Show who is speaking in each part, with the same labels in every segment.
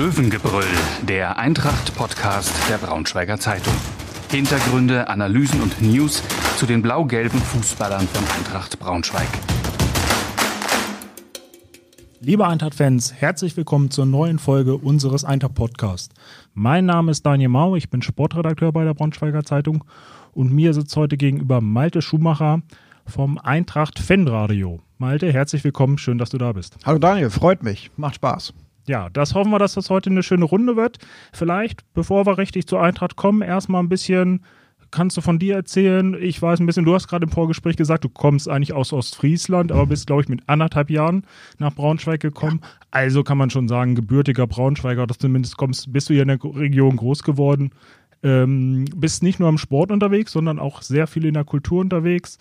Speaker 1: Löwengebrüll, der Eintracht-Podcast der Braunschweiger Zeitung. Hintergründe, Analysen und News zu den blau-gelben Fußballern von Eintracht Braunschweig.
Speaker 2: Liebe Eintracht-Fans, herzlich willkommen zur neuen Folge unseres Eintracht-Podcasts. Mein Name ist Daniel Mau, ich bin Sportredakteur bei der Braunschweiger Zeitung und mir sitzt heute gegenüber Malte Schumacher vom Eintracht Fanradio. Malte, herzlich willkommen, schön, dass du da bist.
Speaker 3: Hallo Daniel, freut mich, macht Spaß.
Speaker 2: Ja, das hoffen wir, dass das heute eine schöne Runde wird. Vielleicht, bevor wir richtig zur Eintracht kommen, erstmal ein bisschen kannst du von dir erzählen? Ich weiß ein bisschen, du hast gerade im Vorgespräch gesagt, du kommst eigentlich aus Ostfriesland, aber bist, glaube ich, mit anderthalb Jahren nach Braunschweig gekommen. Ja. Also kann man schon sagen, gebürtiger Braunschweiger, dass zumindest kommst, bist du hier in der Region groß geworden. Ähm, bist nicht nur im Sport unterwegs, sondern auch sehr viel in der Kultur unterwegs.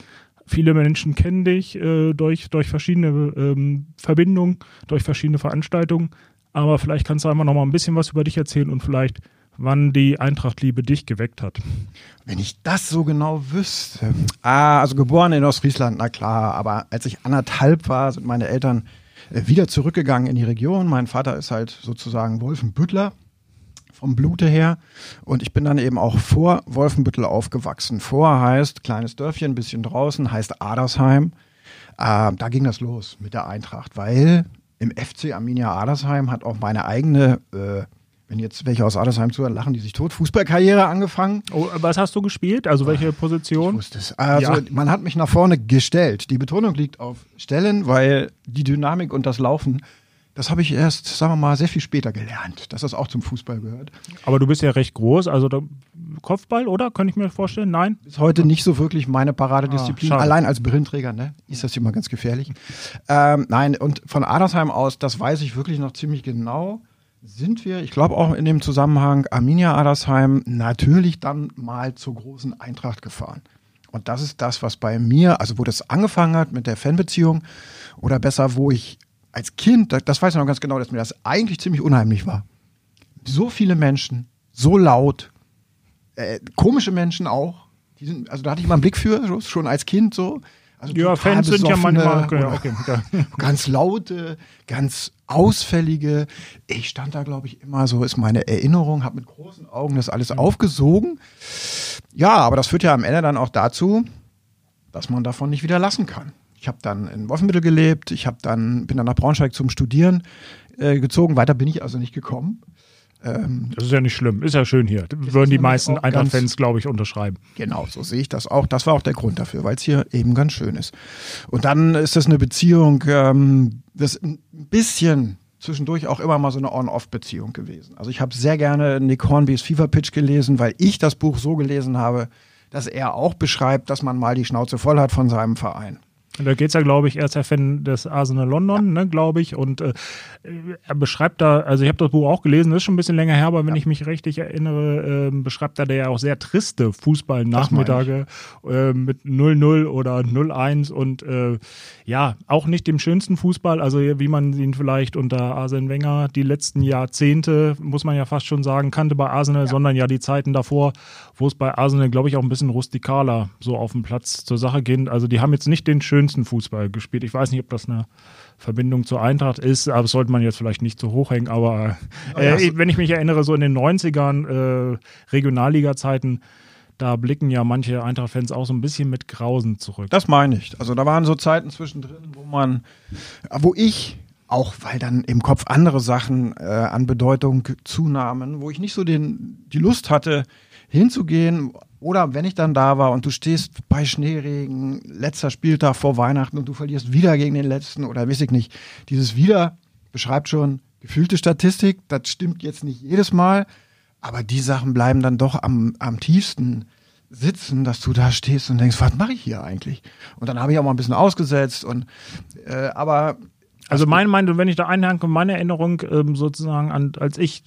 Speaker 2: Viele Menschen kennen dich äh, durch, durch verschiedene ähm, Verbindungen, durch verschiedene Veranstaltungen. Aber vielleicht kannst du einmal noch mal ein bisschen was über dich erzählen und vielleicht, wann die Eintrachtliebe dich geweckt hat.
Speaker 3: Wenn ich das so genau wüsste. Ah, also geboren in Ostfriesland, na klar. Aber als ich anderthalb war, sind meine Eltern äh, wieder zurückgegangen in die Region. Mein Vater ist halt sozusagen Wolfenbüttler vom Blute her. Und ich bin dann eben auch vor Wolfenbüttel aufgewachsen. Vor heißt kleines Dörfchen, bisschen draußen, heißt Adersheim. Äh, da ging das los mit der Eintracht, weil im FC Arminia Adersheim hat auch meine eigene, äh, wenn jetzt welche aus Adersheim zuhören, lachen die sich tot, Fußballkarriere angefangen.
Speaker 2: Oh, was hast du gespielt? Also welche Position?
Speaker 3: Ich wusste es. Also ja. man hat mich nach vorne gestellt. Die Betonung liegt auf Stellen, weil die Dynamik und das Laufen das habe ich erst, sagen wir mal, sehr viel später gelernt, dass das auch zum Fußball gehört.
Speaker 2: Aber du bist ja recht groß, also Kopfball, oder? Könnte ich mir vorstellen? Nein?
Speaker 3: Ist heute nicht so wirklich meine Paradedisziplin. Ah, Allein als Brillenträger, ne? Ist das immer ganz gefährlich. Ähm, nein, und von Adersheim aus, das weiß ich wirklich noch ziemlich genau, sind wir, ich glaube auch in dem Zusammenhang Arminia Adersheim, natürlich dann mal zur großen Eintracht gefahren. Und das ist das, was bei mir, also wo das angefangen hat mit der Fanbeziehung, oder besser, wo ich als Kind, das weiß ich noch ganz genau, dass mir das eigentlich ziemlich unheimlich war. So viele Menschen, so laut, äh, komische Menschen auch. Die sind, also da hatte ich mal einen Blick für, schon als Kind so. Also
Speaker 2: ja, Fans sind ja manchmal ja, okay,
Speaker 3: ja. ganz laute, ganz ausfällige. Ich stand da, glaube ich, immer so, ist meine Erinnerung, habe mit großen Augen das alles mhm. aufgesogen. Ja, aber das führt ja am Ende dann auch dazu, dass man davon nicht wieder lassen kann. Ich habe dann in Wolfenbüttel gelebt, ich habe dann bin dann nach Braunschweig zum Studieren äh, gezogen. Weiter bin ich also nicht gekommen.
Speaker 2: Ähm, das ist ja nicht schlimm, ist ja schön hier. Würden die meisten Eintracht-Fans, glaube ich, unterschreiben.
Speaker 3: Genau, so sehe ich das auch. Das war auch der Grund dafür, weil es hier eben ganz schön ist. Und dann ist das eine Beziehung, ähm, das ein bisschen zwischendurch auch immer mal so eine On-Off-Beziehung gewesen. Also ich habe sehr gerne Nick Hornbys FIFA Pitch gelesen, weil ich das Buch so gelesen habe, dass er auch beschreibt, dass man mal die Schnauze voll hat von seinem Verein.
Speaker 2: Da geht es ja, glaube ich, er ist ja Fan des Arsenal London, ja. ne, glaube ich. Und äh, er beschreibt da, also ich habe das Buch auch gelesen, das ist schon ein bisschen länger her, aber wenn ja. ich mich richtig erinnere, äh, beschreibt er da ja auch sehr triste Fußballnachmittage äh, mit 0-0 oder 0-1 und äh, ja, auch nicht dem schönsten Fußball, also wie man ihn vielleicht unter Arsene Wenger die letzten Jahrzehnte, muss man ja fast schon sagen, kannte bei Arsenal, ja. sondern ja die Zeiten davor, wo es bei Arsenal, glaube ich, auch ein bisschen rustikaler so auf dem Platz zur Sache geht. Also die haben jetzt nicht den schönsten Fußball gespielt. Ich weiß nicht, ob das eine Verbindung zur Eintracht ist, aber das sollte man jetzt vielleicht nicht zu hoch hängen. Aber äh, also, wenn ich mich erinnere, so in den 90ern, äh, Regionalliga-Zeiten, da blicken ja manche Eintracht-Fans auch so ein bisschen mit Grausen zurück.
Speaker 3: Das meine ich. Also da waren so Zeiten zwischendrin, wo man, wo ich auch weil dann im Kopf andere Sachen äh, an Bedeutung zunahmen, wo ich nicht so den, die Lust hatte, hinzugehen. Oder wenn ich dann da war und du stehst bei Schneeregen, letzter Spieltag vor Weihnachten und du verlierst wieder gegen den letzten oder weiß ich nicht. Dieses wieder beschreibt schon gefühlte Statistik. Das stimmt jetzt nicht jedes Mal, aber die Sachen bleiben dann doch am, am tiefsten sitzen, dass du da stehst und denkst, was mache ich hier eigentlich? Und dann habe ich auch mal ein bisschen ausgesetzt und äh, aber
Speaker 2: also meine Meinung, wenn ich da einhanke, meine Erinnerung ähm, sozusagen an, als ich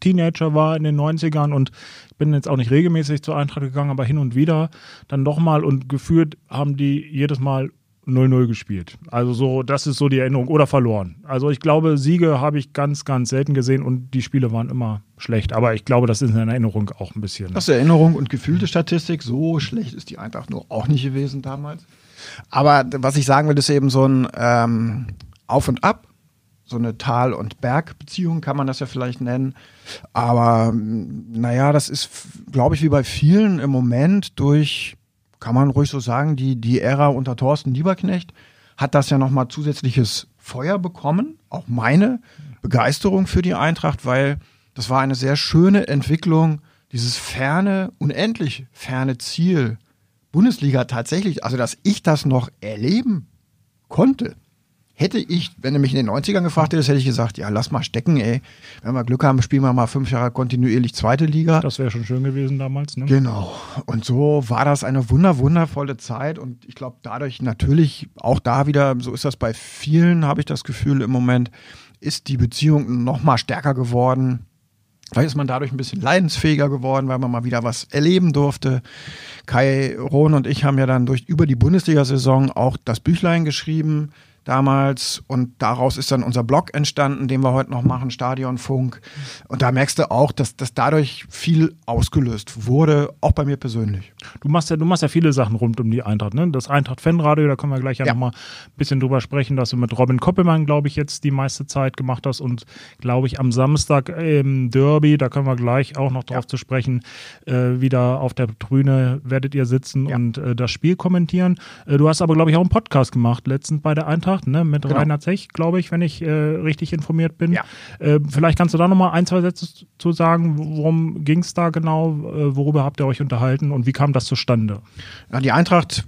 Speaker 2: Teenager war in den 90ern und bin jetzt auch nicht regelmäßig zur Eintracht gegangen, aber hin und wieder dann doch mal und geführt haben die jedes Mal 0-0 gespielt. Also so, das ist so die Erinnerung. Oder verloren. Also ich glaube, Siege habe ich ganz, ganz selten gesehen und die Spiele waren immer schlecht. Aber ich glaube, das ist in Erinnerung auch ein bisschen.
Speaker 3: Das ist Erinnerung und gefühlte Statistik. So schlecht ist die Eintracht nur auch nicht gewesen damals. Aber was ich sagen will, ist eben so ein ähm, auf und Ab. so eine Tal- und Bergbeziehung kann man das ja vielleicht nennen. Aber naja, das ist, glaube ich, wie bei vielen im Moment durch, kann man ruhig so sagen, die, die Ära unter Thorsten Lieberknecht hat das ja nochmal zusätzliches Feuer bekommen. Auch meine Begeisterung für die Eintracht, weil das war eine sehr schöne Entwicklung, dieses ferne, unendlich ferne Ziel, Bundesliga tatsächlich, also dass ich das noch erleben konnte hätte ich, wenn du mich in den 90ern gefragt hättest, hätte ich gesagt, ja, lass mal stecken, ey. Wenn wir Glück haben, spielen wir mal fünf Jahre kontinuierlich zweite Liga.
Speaker 2: Das wäre schon schön gewesen damals, ne?
Speaker 3: Genau. Und so war das eine wunder, wundervolle Zeit. Und ich glaube, dadurch natürlich auch da wieder, so ist das bei vielen, habe ich das Gefühl im Moment, ist die Beziehung noch mal stärker geworden. Vielleicht ist man dadurch ein bisschen leidensfähiger geworden, weil man mal wieder was erleben durfte. Kai Rohn und ich haben ja dann durch über die Bundesliga-Saison auch das Büchlein geschrieben damals und daraus ist dann unser Blog entstanden, den wir heute noch machen, Stadionfunk. Und da merkst du auch, dass, dass dadurch viel ausgelöst wurde, auch bei mir persönlich.
Speaker 2: Du machst ja, du machst ja viele Sachen rund um die Eintracht, ne? Das Eintracht-Fanradio, da können wir gleich ja, ja. nochmal ein bisschen drüber sprechen, dass du mit Robin Koppelmann, glaube ich, jetzt die meiste Zeit gemacht hast und glaube ich am Samstag im Derby, da können wir gleich auch noch drauf ja. zu sprechen, äh, wieder auf der Tribüne werdet ihr sitzen ja. und äh, das Spiel kommentieren. Äh, du hast aber, glaube ich, auch einen Podcast gemacht, letztens bei der Eintracht gemacht, ne? mit genau. Rainer Zech, glaube ich, wenn ich äh, richtig informiert bin. Ja. Äh, vielleicht kannst du da nochmal ein, zwei Sätze zu sagen, worum ging es da genau, äh, worüber habt ihr euch unterhalten und wie kam das zustande?
Speaker 3: Ja, die Eintracht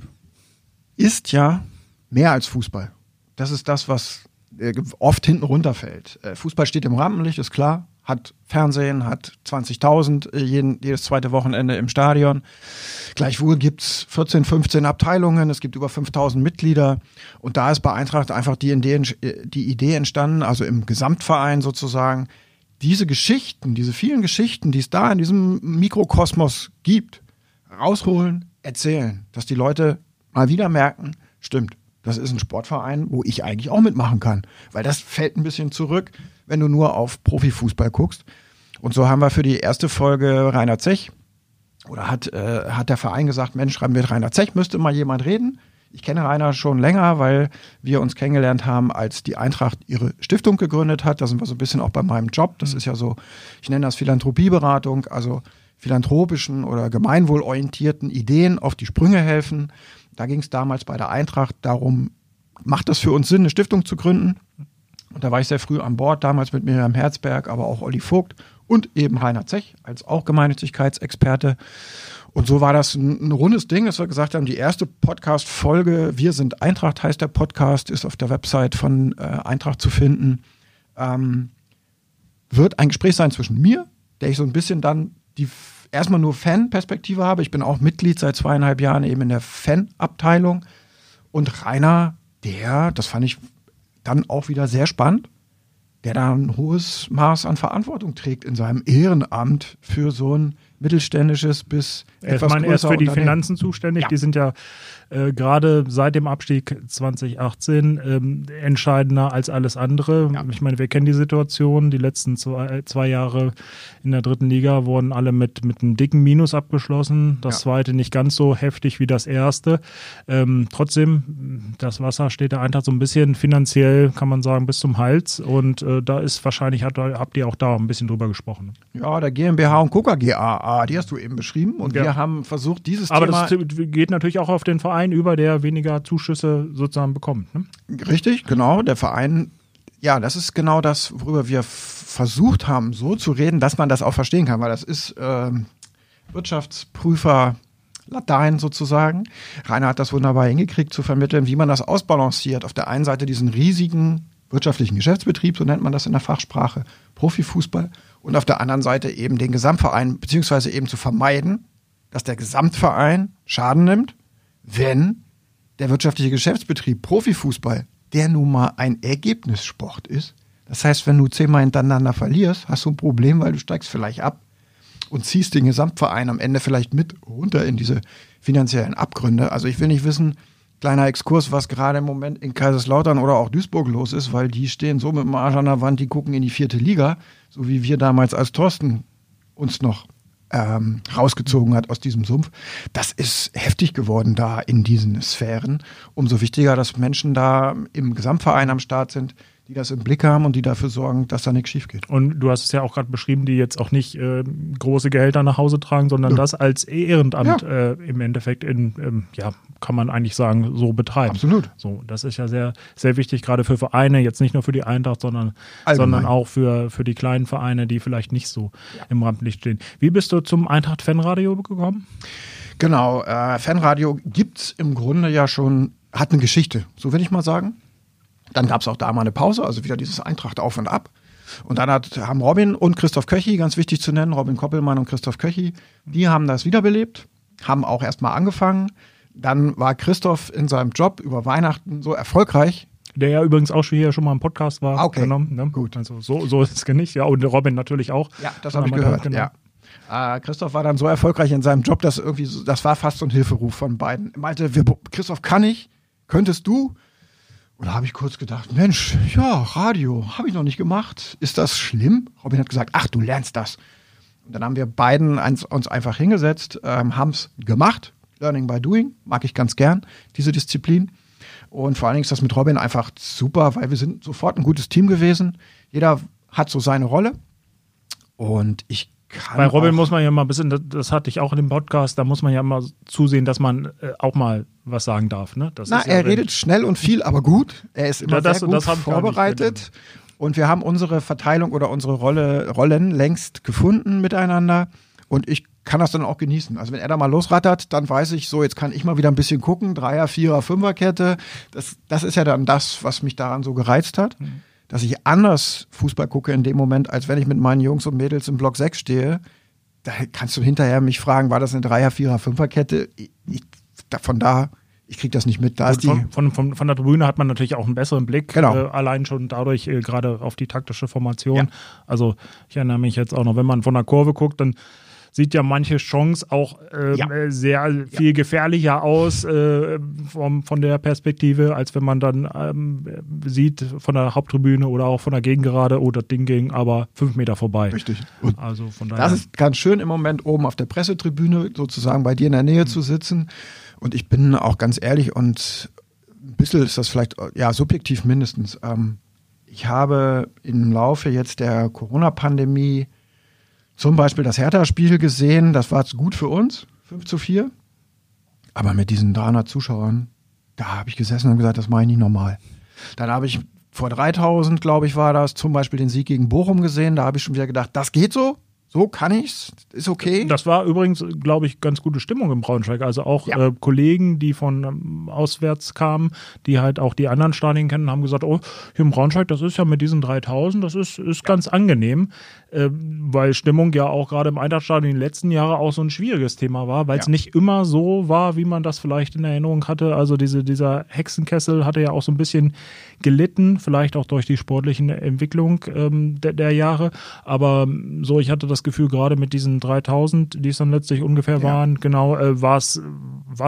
Speaker 3: ist ja mehr als Fußball. Das ist das, was äh, oft hinten runterfällt. Äh, Fußball steht im Rampenlicht, ist klar hat Fernsehen, hat 20.000 äh, jedes zweite Wochenende im Stadion. Gleichwohl gibt es 14, 15 Abteilungen, es gibt über 5000 Mitglieder und da ist bei Eintracht einfach die Idee, äh, die Idee entstanden, also im Gesamtverein sozusagen, diese Geschichten, diese vielen Geschichten, die es da in diesem Mikrokosmos gibt, rausholen, erzählen, dass die Leute mal wieder merken, stimmt, das ist ein Sportverein, wo ich eigentlich auch mitmachen kann, weil das fällt ein bisschen zurück wenn du nur auf Profifußball guckst. Und so haben wir für die erste Folge Rainer Zech oder hat, äh, hat der Verein gesagt, Mensch, mit Rainer Zech müsste mal jemand reden. Ich kenne Rainer schon länger, weil wir uns kennengelernt haben, als die Eintracht ihre Stiftung gegründet hat. Da sind wir so ein bisschen auch bei meinem Job. Das ist ja so, ich nenne das Philanthropieberatung, also philanthropischen oder gemeinwohlorientierten Ideen auf die Sprünge helfen. Da ging es damals bei der Eintracht darum, macht das für uns Sinn, eine Stiftung zu gründen? Und da war ich sehr früh an Bord, damals mit Miriam Herzberg, aber auch Olli Vogt und eben Rainer Zech als auch Gemeinnützigkeitsexperte. Und so war das ein, ein rundes Ding, dass wir gesagt haben, die erste Podcast-Folge, Wir sind Eintracht heißt der Podcast, ist auf der Website von äh, Eintracht zu finden. Ähm, wird ein Gespräch sein zwischen mir, der ich so ein bisschen dann die erstmal nur Fan-Perspektive habe. Ich bin auch Mitglied seit zweieinhalb Jahren eben in der Fan-Abteilung. Und Rainer, der, das fand ich dann auch wieder sehr spannend, der da ein hohes Maß an Verantwortung trägt in seinem Ehrenamt für so ein mittelständisches bis
Speaker 2: etwas ich meine, er ist für die Finanzen zuständig. Ja. Die sind ja äh, gerade seit dem Abstieg 2018 ähm, entscheidender als alles andere. Ja. Ich meine, wir kennen die Situation. Die letzten zwei, zwei Jahre in der dritten Liga wurden alle mit, mit einem dicken Minus abgeschlossen. Das ja. zweite nicht ganz so heftig wie das erste. Ähm, trotzdem, das Wasser steht der Eintracht so ein bisschen finanziell, kann man sagen, bis zum Hals. Und äh, da ist wahrscheinlich, hat, habt ihr auch da ein bisschen drüber gesprochen.
Speaker 3: Ja, der GmbH und Coca GAA, die hast du eben beschrieben. Und ja. wir haben versucht, dieses
Speaker 2: Aber Thema. Aber das geht natürlich auch auf den Verein über, der weniger Zuschüsse sozusagen bekommt. Ne?
Speaker 3: Richtig, genau. Der Verein, ja, das ist genau das, worüber wir versucht haben, so zu reden, dass man das auch verstehen kann, weil das ist äh, Wirtschaftsprüfer. Latein sozusagen. Rainer hat das wunderbar hingekriegt zu vermitteln, wie man das ausbalanciert. Auf der einen Seite diesen riesigen wirtschaftlichen Geschäftsbetrieb, so nennt man das in der Fachsprache, Profifußball, und auf der anderen Seite eben den Gesamtverein, beziehungsweise eben zu vermeiden, dass der Gesamtverein Schaden nimmt, wenn der wirtschaftliche Geschäftsbetrieb Profifußball, der nun mal ein Ergebnissport ist, das heißt, wenn du zehnmal hintereinander verlierst, hast du ein Problem, weil du steigst vielleicht ab und ziehst den Gesamtverein am Ende vielleicht mit runter in diese finanziellen Abgründe. Also ich will nicht wissen, kleiner Exkurs, was gerade im Moment in Kaiserslautern oder auch Duisburg los ist, weil die stehen so mit dem Arsch an der Wand, die gucken in die vierte Liga, so wie wir damals als Thorsten uns noch ähm, rausgezogen hat aus diesem Sumpf. Das ist heftig geworden da in diesen Sphären. Umso wichtiger, dass Menschen da im Gesamtverein am Start sind, die das im Blick haben und die dafür sorgen, dass da nichts schief geht.
Speaker 2: Und du hast es ja auch gerade beschrieben, die jetzt auch nicht äh, große Gehälter nach Hause tragen, sondern ja. das als Ehrenamt ja. äh, im Endeffekt in, ähm, ja, kann man eigentlich sagen, so betreiben.
Speaker 3: Absolut.
Speaker 2: So, das ist ja sehr, sehr wichtig, gerade für Vereine, jetzt nicht nur für die Eintracht, sondern, sondern auch für, für die kleinen Vereine, die vielleicht nicht so ja. im Rampenlicht stehen. Wie bist du zum Eintracht-Fanradio gekommen?
Speaker 3: Genau, äh, Fanradio gibt es im Grunde ja schon, hat eine Geschichte, so will ich mal sagen. Dann gab es auch da mal eine Pause, also wieder dieses Eintracht auf und ab. Und dann hat, haben Robin und Christoph Köchi, ganz wichtig zu nennen, Robin Koppelmann und Christoph Köchi, die haben das wiederbelebt, haben auch erstmal angefangen. Dann war Christoph in seinem Job über Weihnachten so erfolgreich.
Speaker 2: Der ja übrigens auch schon hier schon mal im Podcast war.
Speaker 3: Okay.
Speaker 2: Genommen, ne? Gut. Also so, so ist es nicht. Ja, und Robin natürlich auch.
Speaker 3: Ja, das habe ich gehört. Genau. Ja. Äh, Christoph war dann so erfolgreich in seinem Job, dass irgendwie, so, das war fast so ein Hilferuf von beiden. Er meinte, wir, Christoph, kann ich? Könntest du? Und da habe ich kurz gedacht, Mensch, ja, Radio, habe ich noch nicht gemacht. Ist das schlimm? Robin hat gesagt, ach, du lernst das. Und dann haben wir beiden uns einfach hingesetzt, ähm, haben es gemacht. Learning by Doing, mag ich ganz gern, diese Disziplin. Und vor allen Dingen ist das mit Robin einfach super, weil wir sind sofort ein gutes Team gewesen. Jeder hat so seine Rolle. Und ich
Speaker 2: bei Robin muss man ja mal ein bisschen, das hatte ich auch in dem Podcast, da muss man ja mal zusehen, dass man äh, auch mal was sagen darf. Ne?
Speaker 3: Das Na, er ja, redet schnell und viel, aber gut. Er ist immer ja, das, sehr gut vorbereitet. Und wir haben unsere Verteilung oder unsere Rolle, Rollen längst gefunden miteinander. Und ich kann das dann auch genießen. Also wenn er da mal losrattert, dann weiß ich so, jetzt kann ich mal wieder ein bisschen gucken. Dreier, Vierer, Fünferkette. Das, das ist ja dann das, was mich daran so gereizt hat. Mhm dass ich anders Fußball gucke in dem Moment, als wenn ich mit meinen Jungs und Mädels im Block 6 stehe. Da kannst du hinterher mich fragen, war das eine Dreier-, Vierer-, Fünferkette? Ich, ich, von da, ich kriege das nicht mit. Da ist die
Speaker 2: von, von, von, der Tribüne hat man natürlich auch einen besseren Blick, genau. äh, allein schon dadurch äh, gerade auf die taktische Formation. Ja. Also ich erinnere mich jetzt auch noch, wenn man von der Kurve guckt, dann sieht ja manche Chance auch ähm, ja. Äh, sehr viel ja. gefährlicher aus äh, vom, von der Perspektive, als wenn man dann ähm, sieht von der Haupttribüne oder auch von der Gegengerade, oh, das Ding ging aber fünf Meter vorbei.
Speaker 3: Richtig. Und also von daher. Das ist ganz schön im Moment oben auf der Pressetribüne sozusagen bei dir in der Nähe mhm. zu sitzen. Und ich bin auch ganz ehrlich und ein bisschen ist das vielleicht, ja, subjektiv mindestens. Ähm, ich habe im Laufe jetzt der Corona-Pandemie zum Beispiel das Hertha-Spiel gesehen, das war gut für uns, 5 zu 4. Aber mit diesen 300 Zuschauern, da habe ich gesessen und gesagt, das mache ich nicht normal. Dann habe ich vor 3000, glaube ich, war das, zum Beispiel den Sieg gegen Bochum gesehen. Da habe ich schon wieder gedacht, das geht so so kann ich's, ist okay.
Speaker 2: Das war übrigens, glaube ich, ganz gute Stimmung im Braunschweig. Also auch ja. äh, Kollegen, die von ähm, auswärts kamen, die halt auch die anderen Stadien kennen, haben gesagt, oh, hier im Braunschweig, das ist ja mit diesen 3000, das ist, ist ganz angenehm, äh, weil Stimmung ja auch gerade im Eintrachtstadion in den letzten Jahren auch so ein schwieriges Thema war, weil es ja. nicht immer so war, wie man das vielleicht in Erinnerung hatte. Also diese, dieser Hexenkessel hatte ja auch so ein bisschen gelitten, vielleicht auch durch die sportliche Entwicklung ähm, der, der Jahre. Aber so, ich hatte das Gefühl, gerade mit diesen 3000, die es dann letztlich ungefähr ja. waren, genau, äh, war es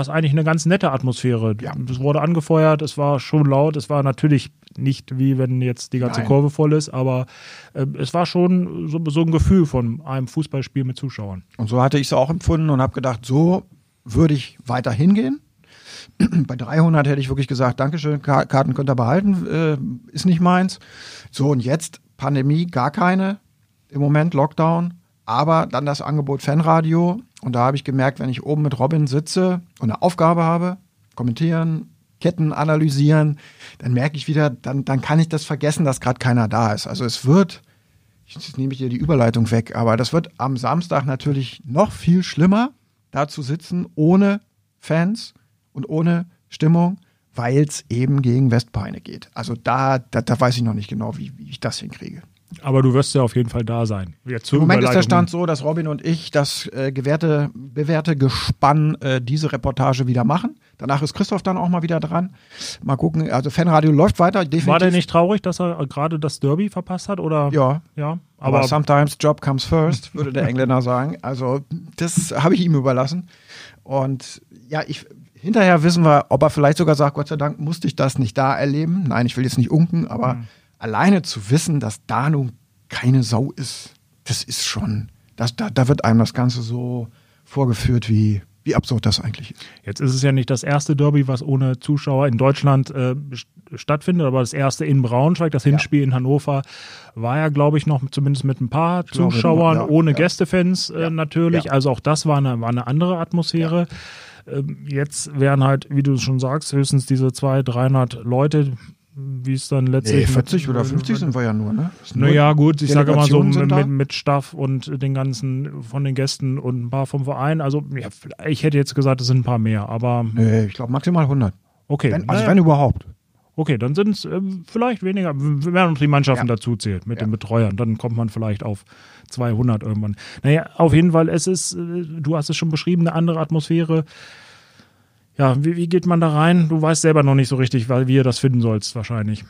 Speaker 2: eigentlich eine ganz nette Atmosphäre. Ja. Es wurde angefeuert, es war schon laut, es war natürlich nicht wie wenn jetzt die ganze Nein. Kurve voll ist, aber äh, es war schon so, so ein Gefühl von einem Fußballspiel mit Zuschauern.
Speaker 3: Und so hatte ich es auch empfunden und habe gedacht, so würde ich weiter hingehen. Bei 300 hätte ich wirklich gesagt, Dankeschön, Karten könnt ihr behalten, äh, ist nicht meins. So, und jetzt Pandemie, gar keine im Moment, Lockdown. Aber dann das Angebot Fanradio. Und da habe ich gemerkt, wenn ich oben mit Robin sitze und eine Aufgabe habe, kommentieren, Ketten analysieren, dann merke ich wieder, dann, dann kann ich das vergessen, dass gerade keiner da ist. Also es wird, jetzt nehme ich dir die Überleitung weg, aber das wird am Samstag natürlich noch viel schlimmer, da zu sitzen ohne Fans und ohne Stimmung, weil es eben gegen Westpeine geht. Also da, da, da, weiß ich noch nicht genau, wie, wie ich das hinkriege.
Speaker 2: Aber du wirst ja auf jeden Fall da sein.
Speaker 3: Im Moment ist der Stand so, dass Robin und ich das äh, gewährte, bewährte Gespann äh, diese Reportage wieder machen. Danach ist Christoph dann auch mal wieder dran. Mal gucken, also Fanradio läuft weiter.
Speaker 2: Definitiv. War der nicht traurig, dass er gerade das Derby verpasst hat? Oder?
Speaker 3: Ja. ja aber, aber sometimes job comes first, würde der Engländer sagen. Also das habe ich ihm überlassen. Und ja, ich Hinterher wissen wir, ob er vielleicht sogar sagt, Gott sei Dank musste ich das nicht da erleben. Nein, ich will jetzt nicht unken, aber mhm. alleine zu wissen, dass da nun keine Sau ist, das ist schon, das, da, da wird einem das Ganze so vorgeführt wie, wie absurd das eigentlich ist.
Speaker 2: Jetzt ist es ja nicht das erste Derby, was ohne Zuschauer in Deutschland äh, stattfindet, aber das erste in Braunschweig, das Hinspiel ja. in Hannover, war ja, glaube ich, noch zumindest mit ein paar Zuschauern, glaube, ja, ohne ja. Gästefans äh, natürlich. Also auch das war eine, war eine andere Atmosphäre. Ähm, jetzt wären halt, wie du schon sagst, höchstens diese 200, 300 Leute, wie es dann letztlich.
Speaker 3: Nee, 40 oder 50 sind wir ja nur, ne?
Speaker 2: Naja, gut, ich sage mal so mit, mit Staff und den ganzen von den Gästen und ein paar vom Verein. Also, ja, ich hätte jetzt gesagt, es sind ein paar mehr, aber.
Speaker 3: Nee, ich glaube maximal 100.
Speaker 2: Okay.
Speaker 3: Wenn, also, naja. wenn überhaupt.
Speaker 2: Okay, dann sind es äh, vielleicht weniger, wenn man die Mannschaften ja. dazu zählt mit ja. den Betreuern, dann kommt man vielleicht auf 200 irgendwann. Naja, auf jeden Fall, es ist, äh, du hast es schon beschrieben, eine andere Atmosphäre. Ja, wie, wie geht man da rein? Du weißt selber noch nicht so richtig, weil, wie ihr das finden sollst, wahrscheinlich.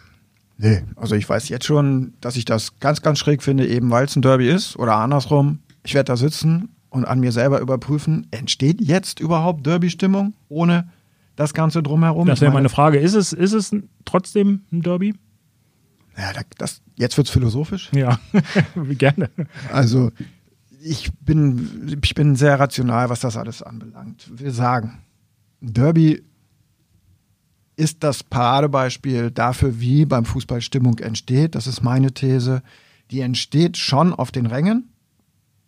Speaker 3: Nee, also ich weiß jetzt schon, dass ich das ganz, ganz schräg finde, eben weil es ein Derby ist oder andersrum. Ich werde da sitzen und an mir selber überprüfen, entsteht jetzt überhaupt Derby-Stimmung ohne das Ganze drumherum?
Speaker 2: Das wäre meine Frage. Ist es, ist es trotzdem ein Derby?
Speaker 3: Ja, das, jetzt wird es philosophisch.
Speaker 2: Ja, gerne.
Speaker 3: Also ich bin, ich bin sehr rational, was das alles anbelangt. Wir sagen, Derby ist das Paradebeispiel dafür, wie beim Fußball Stimmung entsteht. Das ist meine These. Die entsteht schon auf den Rängen.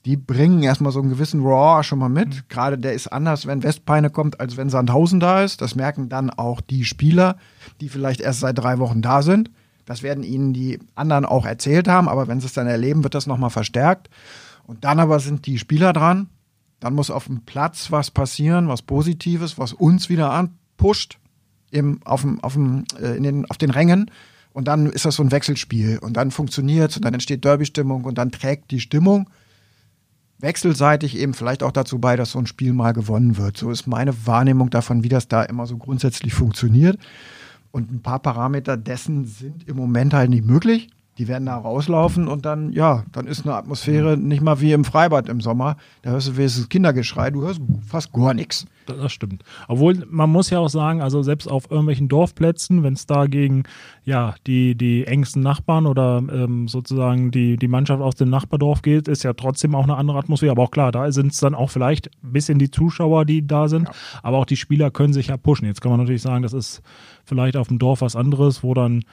Speaker 3: Die bringen erstmal so einen gewissen Raw schon mal mit. Mhm. Gerade der ist anders, wenn Westpeine kommt, als wenn Sandhausen da ist. Das merken dann auch die Spieler, die vielleicht erst seit drei Wochen da sind. Das werden ihnen die anderen auch erzählt haben, aber wenn sie es dann erleben, wird das nochmal verstärkt. Und dann aber sind die Spieler dran, dann muss auf dem Platz was passieren, was Positives, was uns wieder anpusht im, auf, dem, auf, dem, äh, in den, auf den Rängen. Und dann ist das so ein Wechselspiel. Und dann funktioniert es und dann entsteht Derby-Stimmung und dann trägt die Stimmung wechselseitig eben vielleicht auch dazu bei, dass so ein Spiel mal gewonnen wird. So ist meine Wahrnehmung davon, wie das da immer so grundsätzlich funktioniert. Und ein paar Parameter dessen sind im Moment halt nicht möglich. Die werden da rauslaufen und dann, ja, dann ist eine Atmosphäre nicht mal wie im Freibad im Sommer. Da hörst du wenigstens Kindergeschrei, du hörst fast gar nichts.
Speaker 2: Das stimmt. Obwohl, man muss ja auch sagen, also selbst auf irgendwelchen Dorfplätzen, wenn es da gegen ja, die, die engsten Nachbarn oder ähm, sozusagen die, die Mannschaft aus dem Nachbardorf geht, ist ja trotzdem auch eine andere Atmosphäre. Aber auch klar, da sind es dann auch vielleicht ein bisschen die Zuschauer, die da sind. Ja. Aber auch die Spieler können sich ja pushen. Jetzt kann man natürlich sagen, das ist vielleicht auf dem Dorf was anderes, wo dann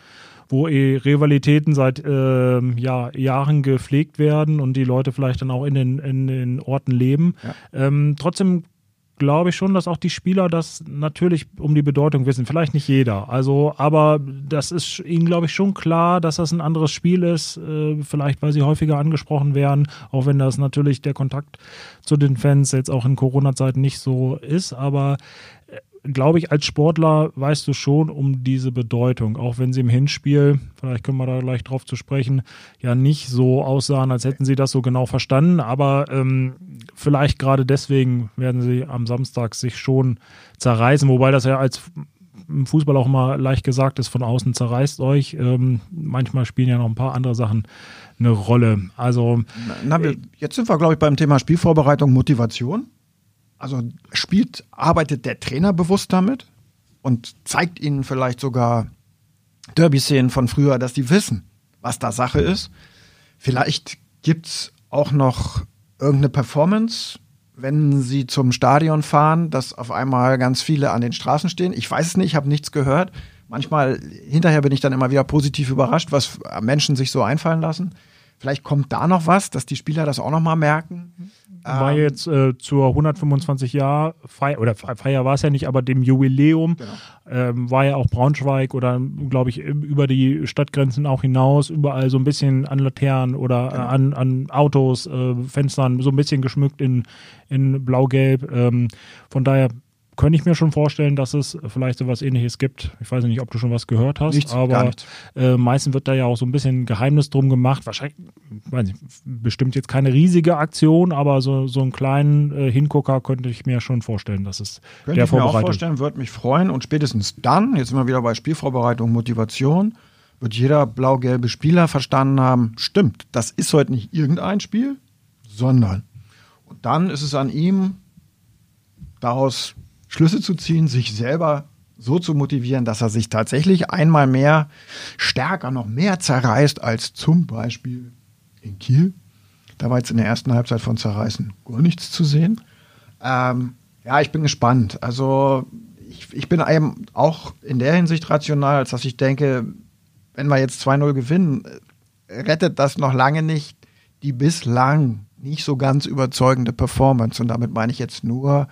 Speaker 2: wo eh Rivalitäten seit äh, ja, Jahren gepflegt werden und die Leute vielleicht dann auch in den, in den Orten leben. Ja. Ähm, trotzdem glaube ich schon, dass auch die Spieler das natürlich um die Bedeutung wissen. Vielleicht nicht jeder. Also, aber das ist ihnen, glaube ich, schon klar, dass das ein anderes Spiel ist. Äh, vielleicht, weil sie häufiger angesprochen werden, auch wenn das natürlich der Kontakt zu den Fans jetzt auch in Corona-Zeiten nicht so ist. Aber glaube ich, als Sportler weißt du schon um diese Bedeutung, auch wenn sie im Hinspiel, vielleicht können wir da gleich drauf zu sprechen, ja nicht so aussahen, als hätten sie das so genau verstanden, aber ähm, vielleicht gerade deswegen werden sie am Samstag sich schon zerreißen, wobei das ja als im Fußball auch mal leicht gesagt ist, von außen zerreißt euch. Ähm, manchmal spielen ja noch ein paar andere Sachen eine Rolle. Also
Speaker 3: Na, wir, jetzt sind wir, glaube ich, beim Thema Spielvorbereitung, Motivation. Also spielt, arbeitet der Trainer bewusst damit und zeigt ihnen vielleicht sogar Derby-Szenen von früher, dass die wissen, was da Sache ist. Vielleicht gibt es auch noch irgendeine Performance, wenn sie zum Stadion fahren, dass auf einmal ganz viele an den Straßen stehen. Ich weiß es nicht, ich habe nichts gehört. Manchmal, hinterher bin ich dann immer wieder positiv überrascht, was Menschen sich so einfallen lassen. Vielleicht kommt da noch was, dass die Spieler das auch noch mal merken.
Speaker 2: War ähm, jetzt äh, zur 125 Jahr Feier, oder Feier war es ja nicht, aber dem Jubiläum genau. ähm, war ja auch Braunschweig oder glaube ich über die Stadtgrenzen auch hinaus, überall so ein bisschen an Laternen oder genau. äh, an, an Autos, äh, Fenstern, so ein bisschen geschmückt in, in blau-gelb. Ähm, von daher könnte ich mir schon vorstellen, dass es vielleicht so was ähnliches gibt. Ich weiß nicht, ob du schon was gehört hast,
Speaker 3: Nichts,
Speaker 2: aber
Speaker 3: nicht.
Speaker 2: äh, meistens wird da ja auch so ein bisschen Geheimnis drum gemacht. Wahrscheinlich, weiß nicht, bestimmt jetzt keine riesige Aktion, aber so, so einen kleinen äh, Hingucker könnte ich mir schon vorstellen, dass es
Speaker 3: könnte der ich mir auch vorstellen, würde mich freuen und spätestens dann, jetzt sind wir wieder bei Spielvorbereitung, Motivation, wird jeder blau-gelbe Spieler verstanden haben, stimmt, das ist heute nicht irgendein Spiel, sondern und dann ist es an ihm, daraus Schlüsse zu ziehen, sich selber so zu motivieren, dass er sich tatsächlich einmal mehr stärker, noch mehr zerreißt als zum Beispiel in Kiel. Da war jetzt in der ersten Halbzeit von Zerreißen gar nichts zu sehen. Ähm, Ja, ich bin gespannt. Also ich, ich bin eben auch in der Hinsicht rational, als dass ich denke, wenn wir jetzt 2-0 gewinnen, rettet das noch lange nicht die bislang nicht so ganz überzeugende Performance. Und damit meine ich jetzt nur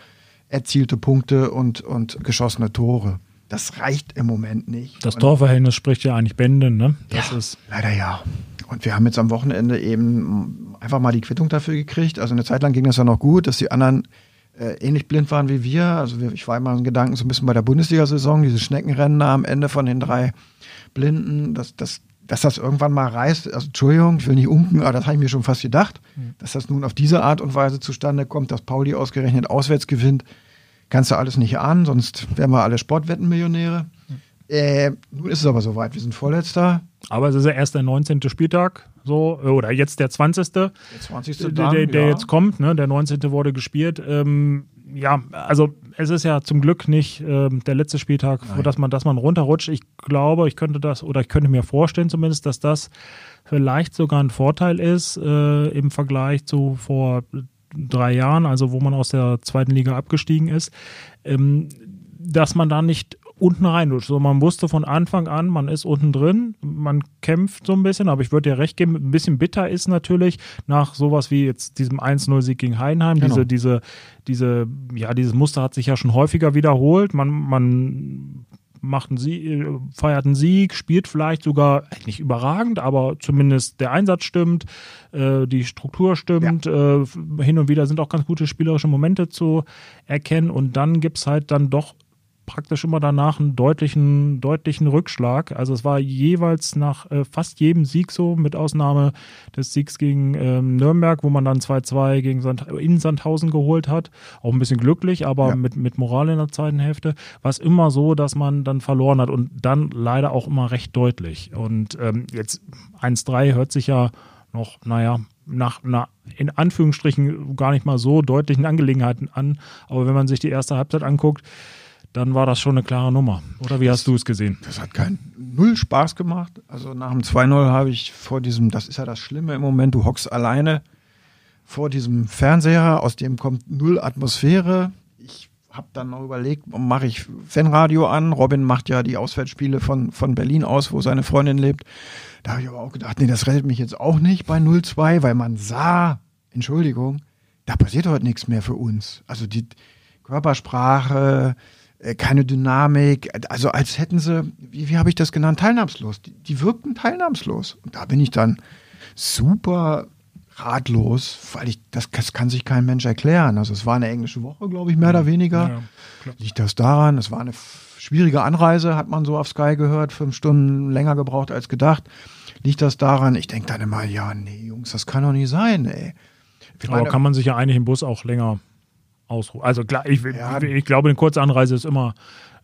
Speaker 3: erzielte Punkte und, und geschossene Tore. Das reicht im Moment nicht.
Speaker 2: Das Torverhältnis spricht ja eigentlich Bände, ne?
Speaker 3: Das ja, ist leider ja. Und wir haben jetzt am Wochenende eben einfach mal die Quittung dafür gekriegt. Also eine Zeit lang ging das ja noch gut, dass die anderen äh, ähnlich blind waren wie wir. Also wir, ich war immer in Gedanken so ein bisschen bei der Bundesliga-Saison, diese Schneckenrennen am Ende von den drei Blinden. Das, das dass das irgendwann mal reißt, also Entschuldigung, ich will nicht unken, aber das habe ich mir schon fast gedacht, mhm. dass das nun auf diese Art und Weise zustande kommt, dass Pauli ausgerechnet auswärts gewinnt, kannst du alles nicht ahnen, sonst wären wir alle Sportwettenmillionäre. Mhm. Äh, nun ist es aber soweit, wir sind Vorletzter.
Speaker 2: Aber es ist ja erst der 19. Spieltag, so, oder jetzt der 20. Der
Speaker 3: 20.
Speaker 2: Dann, der, der ja. jetzt kommt, ne? Der 19. wurde gespielt. Ähm, ja, also es ist ja zum Glück nicht äh, der letzte Spieltag, wo, dass man, dass man runterrutscht. Ich glaube, ich könnte das oder ich könnte mir vorstellen zumindest, dass das vielleicht sogar ein Vorteil ist äh, im Vergleich zu vor drei Jahren, also wo man aus der zweiten Liga abgestiegen ist, ähm, dass man da nicht unten reinrutscht. So, man wusste von Anfang an, man ist unten drin, man kämpft so ein bisschen, aber ich würde dir recht geben, ein bisschen bitter ist natürlich nach sowas wie jetzt diesem 1-0-Sieg gegen Heidenheim, genau. diese, diese, diese, ja, dieses Muster hat sich ja schon häufiger wiederholt. Man, man macht einen Sieg, feiert einen Sieg, spielt vielleicht sogar nicht überragend, aber zumindest der Einsatz stimmt, äh, die Struktur stimmt, ja. äh, hin und wieder sind auch ganz gute spielerische Momente zu erkennen und dann gibt es halt dann doch praktisch immer danach einen deutlichen, deutlichen Rückschlag. Also es war jeweils nach äh, fast jedem Sieg so, mit Ausnahme des Siegs gegen ähm, Nürnberg, wo man dann 2-2 gegen Sand in Sandhausen geholt hat. Auch ein bisschen glücklich, aber ja. mit, mit Moral in der zweiten Hälfte. War es immer so, dass man dann verloren hat und dann leider auch immer recht deutlich. Und ähm, jetzt 1-3 hört sich ja noch, naja, nach einer in Anführungsstrichen gar nicht mal so deutlichen Angelegenheiten an. Aber wenn man sich die erste Halbzeit anguckt, dann war das schon eine klare Nummer. Oder wie hast du es gesehen?
Speaker 3: Das hat keinen null Spaß gemacht. Also nach dem 2-0 habe ich vor diesem, das ist ja das Schlimme im Moment, du hockst alleine vor diesem Fernseher, aus dem kommt null Atmosphäre. Ich habe dann noch überlegt, mache ich Fanradio an. Robin macht ja die Auswärtsspiele von, von Berlin aus, wo seine Freundin lebt. Da habe ich aber auch gedacht, nee, das rettet mich jetzt auch nicht bei 0-2, weil man sah, Entschuldigung, da passiert heute nichts mehr für uns. Also die Körpersprache, keine Dynamik, also als hätten sie, wie, wie habe ich das genannt, teilnahmslos. Die, die wirkten teilnahmslos. Und da bin ich dann super ratlos, weil ich, das, das kann sich kein Mensch erklären. Also es war eine englische Woche, glaube ich, mehr oder weniger. Ja, Liegt das daran? Es war eine schwierige Anreise, hat man so auf Sky gehört, fünf Stunden länger gebraucht als gedacht. Liegt das daran? Ich denke dann immer, ja, nee, Jungs, das kann doch nicht sein, ey.
Speaker 2: Aber meine, kann man sich ja eigentlich im Bus auch länger ausruhen. Also klar, ich, ja. ich, glaube, eine kurze Anreise ist immer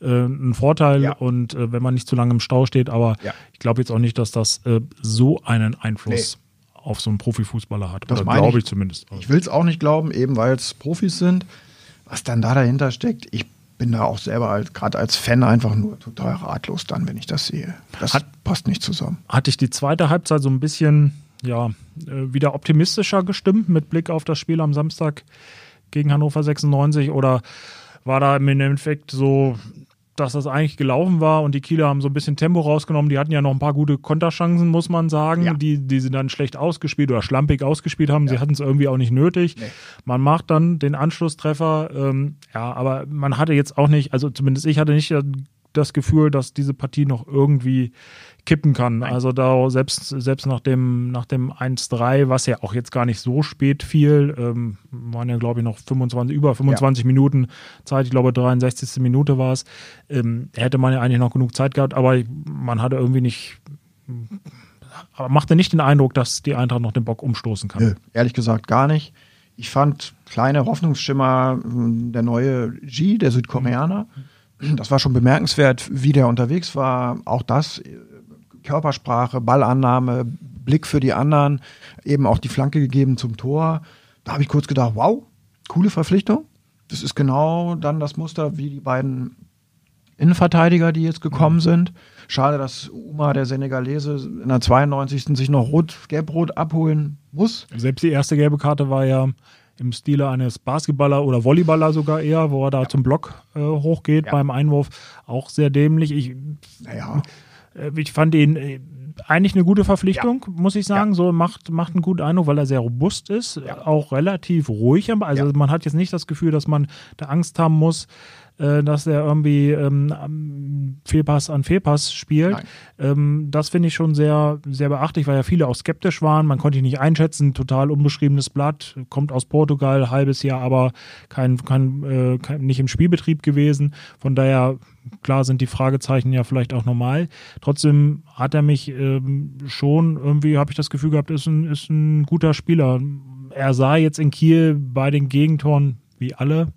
Speaker 2: äh, ein Vorteil ja. und äh, wenn man nicht zu lange im Stau steht, aber ja. ich glaube jetzt auch nicht, dass das äh, so einen Einfluss nee. auf so einen Profifußballer hat.
Speaker 3: Das glaube ich, ich, zumindest. Ich will es auch nicht glauben, eben weil es Profis sind. Was dann da dahinter steckt, ich bin da auch selber gerade als Fan einfach nur total ratlos dann, wenn ich das sehe. Das hat, passt nicht zusammen.
Speaker 2: Hatte ich die zweite Halbzeit so ein bisschen ja, äh, wieder optimistischer gestimmt mit Blick auf das Spiel am Samstag gegen Hannover 96 oder war da im Endeffekt so, dass das eigentlich gelaufen war und die Kieler haben so ein bisschen Tempo rausgenommen. Die hatten ja noch ein paar gute Konterchancen, muss man sagen, ja. die, die sie dann schlecht ausgespielt oder schlampig ausgespielt haben. Ja. Sie hatten es irgendwie auch nicht nötig. Nee. Man macht dann den Anschlusstreffer. Ähm, ja, aber man hatte jetzt auch nicht, also zumindest ich hatte nicht das Gefühl, dass diese Partie noch irgendwie kippen kann. Nein. Also da selbst, selbst nach dem, nach dem 1-3, was ja auch jetzt gar nicht so spät fiel, ähm, waren ja, glaube ich, noch 25, über 25 ja. Minuten Zeit, ich glaube 63. Minute war es, ähm, hätte man ja eigentlich noch genug Zeit gehabt, aber man hatte irgendwie nicht, aber machte nicht den Eindruck, dass die Eintracht noch den Bock umstoßen kann. Nö,
Speaker 3: ehrlich gesagt gar nicht. Ich fand kleine Hoffnungsschimmer, hm, der neue G, der Südkoreaner, das war schon bemerkenswert, wie der unterwegs war. Auch das Körpersprache, Ballannahme, Blick für die anderen, eben auch die Flanke gegeben zum Tor. Da habe ich kurz gedacht, wow, coole Verpflichtung. Das ist genau dann das Muster wie die beiden Innenverteidiger, die jetzt gekommen mhm. sind. Schade, dass Uma, der Senegalese, in der 92. sich noch rot, gelb-rot abholen muss.
Speaker 2: Selbst die erste gelbe Karte war ja im Stile eines Basketballer oder Volleyballer sogar eher, wo er da ja. zum Block äh, hochgeht ja. beim Einwurf. Auch sehr dämlich. Ich, naja. Äh, ich fand ihn äh, eigentlich eine gute Verpflichtung, ja. muss ich sagen. So macht, macht einen guten Eindruck, weil er sehr robust ist, auch relativ ruhig. Also man hat jetzt nicht das Gefühl, dass man da Angst haben muss, äh, dass er irgendwie ähm, Fehlpass an Fehlpass spielt. Ähm, das finde ich schon sehr, sehr beachtlich, weil ja viele auch skeptisch waren. Man konnte ihn nicht einschätzen. Total unbeschriebenes Blatt, kommt aus Portugal, halbes Jahr, aber kein, kein, äh, kein, nicht im Spielbetrieb gewesen. Von daher klar sind die Fragezeichen ja vielleicht auch normal. Trotzdem hat er mich ähm, schon irgendwie, habe ich das Gefühl gehabt, ist ein, ist ein guter Spieler. Er sah jetzt in Kiel bei den Gegentoren wie alle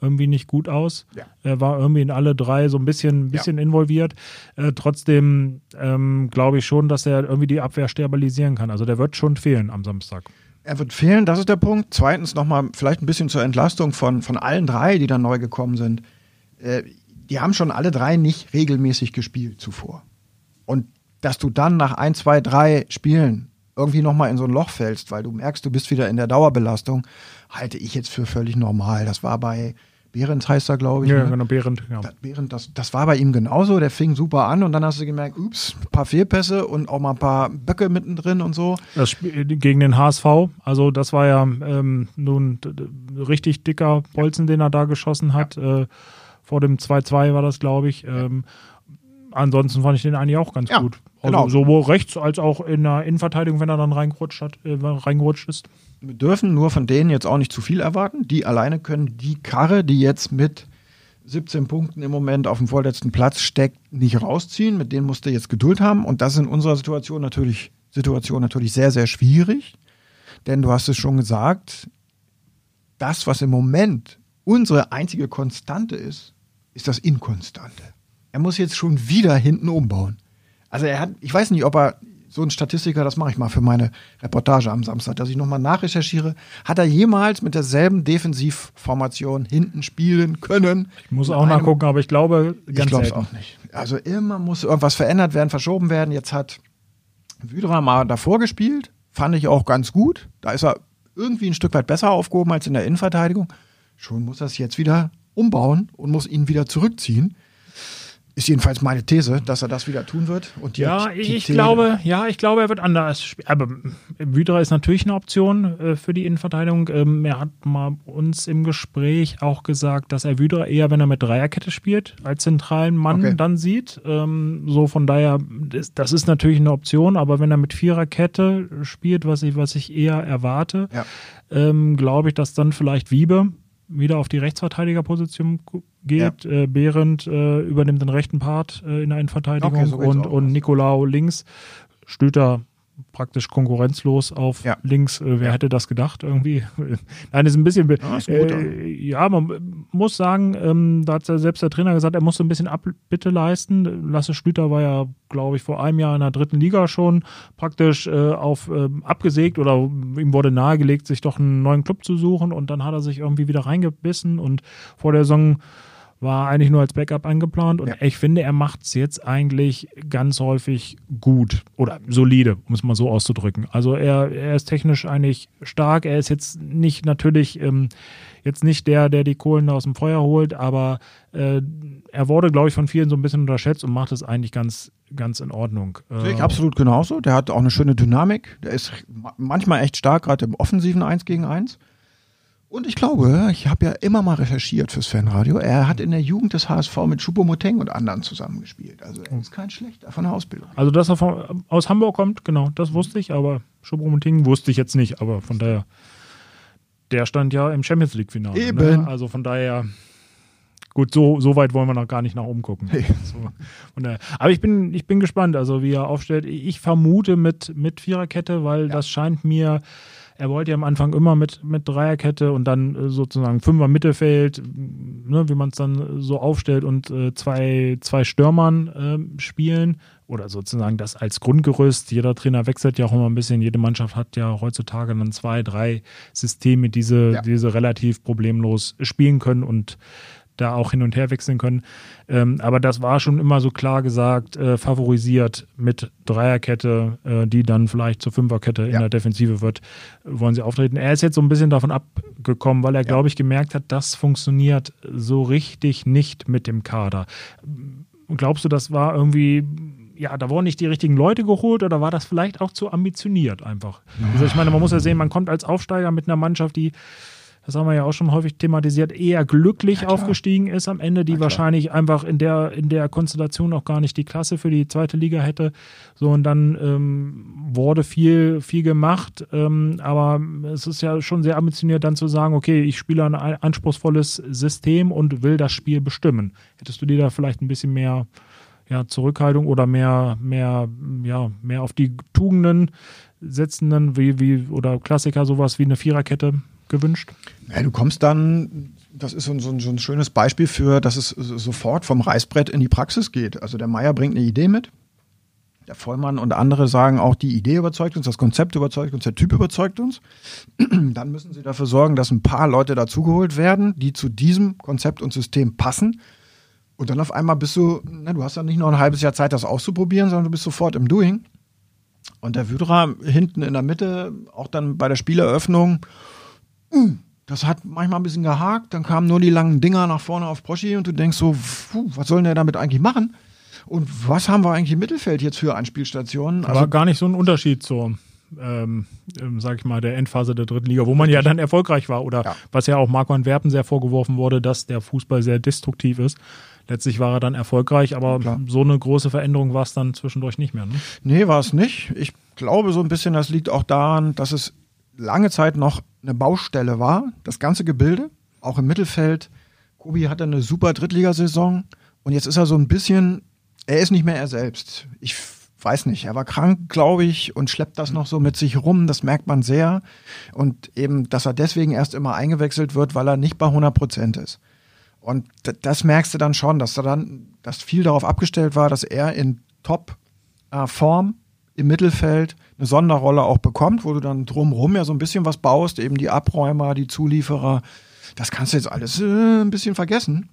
Speaker 2: irgendwie nicht gut aus. Ja. Er war irgendwie in alle drei so ein bisschen, bisschen ja. involviert. Äh, trotzdem ähm, glaube ich schon, dass er irgendwie die Abwehr stabilisieren kann. Also der wird schon fehlen am Samstag.
Speaker 3: Er wird fehlen, das ist der Punkt. Zweitens nochmal vielleicht ein bisschen zur Entlastung von, von allen drei, die dann neu gekommen sind. Äh, die haben schon alle drei nicht regelmäßig gespielt zuvor. Und dass du dann nach ein, zwei, drei Spielen irgendwie nochmal in so ein Loch fällst, weil du merkst, du bist wieder in der Dauerbelastung, halte ich jetzt für völlig normal. Das war bei Behrendt heißt er, glaube ich.
Speaker 2: Ja, ne? genau, Behrendt, ja.
Speaker 3: Das, Behrendt, das, das war bei ihm genauso. Der fing super an und dann hast du gemerkt, ups, ein paar Fehlpässe und auch mal ein paar Böcke mittendrin und so.
Speaker 2: Das Spiel gegen den HSV, also das war ja ähm, nun richtig dicker Bolzen, den er da geschossen hat. Ja. Äh, vor dem 2-2 war das, glaube ich. Ähm, ansonsten fand ich den eigentlich auch ganz ja, gut. Also genau. sowohl rechts als auch in der Innenverteidigung, wenn er dann reingerutscht, hat, äh, reingerutscht ist.
Speaker 3: Wir dürfen nur von denen jetzt auch nicht zu viel erwarten. Die alleine können die Karre, die jetzt mit 17 Punkten im Moment auf dem vorletzten Platz steckt, nicht rausziehen. Mit denen musst du jetzt Geduld haben. Und das ist in unserer Situation natürlich, Situation natürlich sehr, sehr schwierig. Denn du hast es schon gesagt, das, was im Moment unsere einzige Konstante ist, ist das Inkonstante. Er muss jetzt schon wieder hinten umbauen. Also er hat, ich weiß nicht, ob er so ein Statistiker, das mache ich mal für meine Reportage am Samstag, dass ich nochmal nachrecherchiere. Hat er jemals mit derselben Defensivformation hinten spielen können?
Speaker 2: Ich muss auch nachgucken, aber ich glaube
Speaker 3: ganz Ich glaube es auch nicht. Also immer muss irgendwas verändert werden, verschoben werden. Jetzt hat Wydra mal davor gespielt, fand ich auch ganz gut. Da ist er irgendwie ein Stück weit besser aufgehoben als in der Innenverteidigung. Schon muss er es jetzt wieder umbauen und muss ihn wieder zurückziehen. Ist jedenfalls meine These, dass er das wieder tun wird. Und
Speaker 2: ja, ich, ich glaube, ja, ich glaube, er wird anders spielen. Aber Wydra ist natürlich eine Option äh, für die Innenverteidigung. Ähm, er hat mal uns im Gespräch auch gesagt, dass er Wydra eher, wenn er mit Dreierkette spielt, als zentralen Mann okay. dann sieht. Ähm, so von daher, das, das, ist natürlich eine Option, aber wenn er mit Viererkette spielt, was ich, was ich eher erwarte, ja. ähm, glaube ich, dass dann vielleicht Wiebe wieder auf die Rechtsverteidigerposition geht. Ja. Äh, Behrendt äh, übernimmt den rechten Part äh, in der Innenverteidigung okay, so und, und Nicolau links. Stüter praktisch konkurrenzlos auf ja. links. Äh, wer hätte das gedacht irgendwie? Nein, ist ein bisschen. Ja, ist äh, ja man muss sagen, ähm, da hat selbst der Trainer gesagt, er musste ein bisschen Abbitte leisten. Lasse Schlüter war ja, glaube ich, vor einem Jahr in der dritten Liga schon praktisch äh, auf äh, abgesägt oder ihm wurde nahegelegt, sich doch einen neuen Club zu suchen und dann hat er sich irgendwie wieder reingebissen und vor der Saison war eigentlich nur als Backup eingeplant und ja. ich finde, er macht es jetzt eigentlich ganz häufig gut oder solide, um es mal so auszudrücken. Also er, er ist technisch eigentlich stark, er ist jetzt nicht natürlich ähm, jetzt nicht der, der die Kohlen aus dem Feuer holt, aber äh, er wurde, glaube ich, von vielen so ein bisschen unterschätzt und macht es eigentlich ganz, ganz in Ordnung.
Speaker 3: Sehe ich absolut genauso. Der hat auch eine schöne Dynamik. Der ist manchmal echt stark, gerade im offensiven 1 gegen 1. Und ich glaube, ich habe ja immer mal recherchiert fürs Fanradio. Er hat in der Jugend des HSV mit Choupo-Moteng und anderen zusammengespielt. Also er ist kein schlechter von der Ausbildung.
Speaker 2: Also dass er von, aus Hamburg kommt, genau, das wusste ich, aber Choupo-Moteng wusste ich jetzt nicht. Aber von daher, der stand ja im Champions League-Finale. Ne?
Speaker 3: Eben.
Speaker 2: Ne? Also von daher, gut, so, so weit wollen wir noch gar nicht nach oben gucken. Hey. So, daher, aber ich bin, ich bin gespannt, also wie er aufstellt. Ich vermute mit, mit Viererkette, weil ja. das scheint mir er wollte ja am Anfang immer mit, mit Dreierkette und dann äh, sozusagen Fünfer Mittelfeld, ne, wie man es dann so aufstellt und äh, zwei, zwei Stürmern äh, spielen oder sozusagen das als Grundgerüst. Jeder Trainer wechselt ja auch immer ein bisschen. Jede Mannschaft hat ja heutzutage dann zwei, drei Systeme, diese, ja. diese relativ problemlos spielen können und da auch hin und her wechseln können. Ähm, aber das war schon immer so klar gesagt, äh, favorisiert mit Dreierkette, äh, die dann vielleicht zur Fünferkette in der Defensive wird, wollen sie auftreten. Er ist jetzt so ein bisschen davon abgekommen, weil er, ja. glaube ich, gemerkt hat, das funktioniert so richtig nicht mit dem Kader. Glaubst du, das war irgendwie ja, da wurden nicht die richtigen Leute geholt oder war das vielleicht auch zu ambitioniert einfach? Also ich meine, man muss ja sehen, man kommt als Aufsteiger mit einer Mannschaft, die das haben wir ja auch schon häufig thematisiert, eher glücklich ja, aufgestiegen ist am Ende, die ja, wahrscheinlich einfach in der, in der Konstellation auch gar nicht die Klasse für die zweite Liga hätte. So, und dann ähm, wurde viel, viel gemacht, ähm, aber es ist ja schon sehr ambitioniert, dann zu sagen, okay, ich spiele ein anspruchsvolles System und will das Spiel bestimmen. Hättest du dir da vielleicht ein bisschen mehr ja, Zurückhaltung oder mehr, mehr, ja, mehr auf die Tugenden setzenden, wie, wie, oder Klassiker, sowas wie eine Viererkette gewünscht?
Speaker 3: Ja, du kommst dann, das ist so, so, so ein schönes Beispiel für, dass es sofort vom Reißbrett in die Praxis geht. Also der Meier bringt eine Idee mit. Der Vollmann und andere sagen auch, die Idee überzeugt uns, das Konzept überzeugt uns, der Typ überzeugt uns. Dann müssen sie dafür sorgen, dass ein paar Leute dazugeholt werden, die zu diesem Konzept und System passen. Und dann auf einmal bist du, na, du hast ja nicht noch ein halbes Jahr Zeit, das auszuprobieren, sondern du bist sofort im Doing. Und der Wüderer hinten in der Mitte, auch dann bei der Spieleröffnung, das hat manchmal ein bisschen gehakt, dann kamen nur die langen Dinger nach vorne auf Poschi und du denkst so, puh, was soll der damit eigentlich machen? Und was haben wir eigentlich im Mittelfeld jetzt für Anspielstationen?
Speaker 2: Also gar nicht so ein Unterschied zur, ähm, ähm, sag ich mal, der Endphase der dritten Liga, wo man ja dann erfolgreich war. Oder ja. was ja auch Marco Antwerpen sehr vorgeworfen wurde, dass der Fußball sehr destruktiv ist. Letztlich war er dann erfolgreich, aber Klar. so eine große Veränderung war es dann zwischendurch nicht mehr. Ne?
Speaker 3: Nee, war es nicht. Ich glaube so ein bisschen, das liegt auch daran, dass es lange Zeit noch eine Baustelle war, das ganze Gebilde, auch im Mittelfeld. Kobi hatte eine super Drittligasaison und jetzt ist er so ein bisschen, er ist nicht mehr er selbst. Ich weiß nicht, er war krank, glaube ich, und schleppt das noch so mit sich rum, das merkt man sehr. Und eben, dass er deswegen erst immer eingewechselt wird, weil er nicht bei 100 Prozent ist. Und das merkst du dann schon, dass er dann, dass viel darauf abgestellt war, dass er in Top-Form äh, im Mittelfeld eine Sonderrolle auch bekommt, wo du dann drumherum ja so ein bisschen was baust, eben die Abräumer, die Zulieferer. Das kannst du jetzt alles äh, ein bisschen vergessen.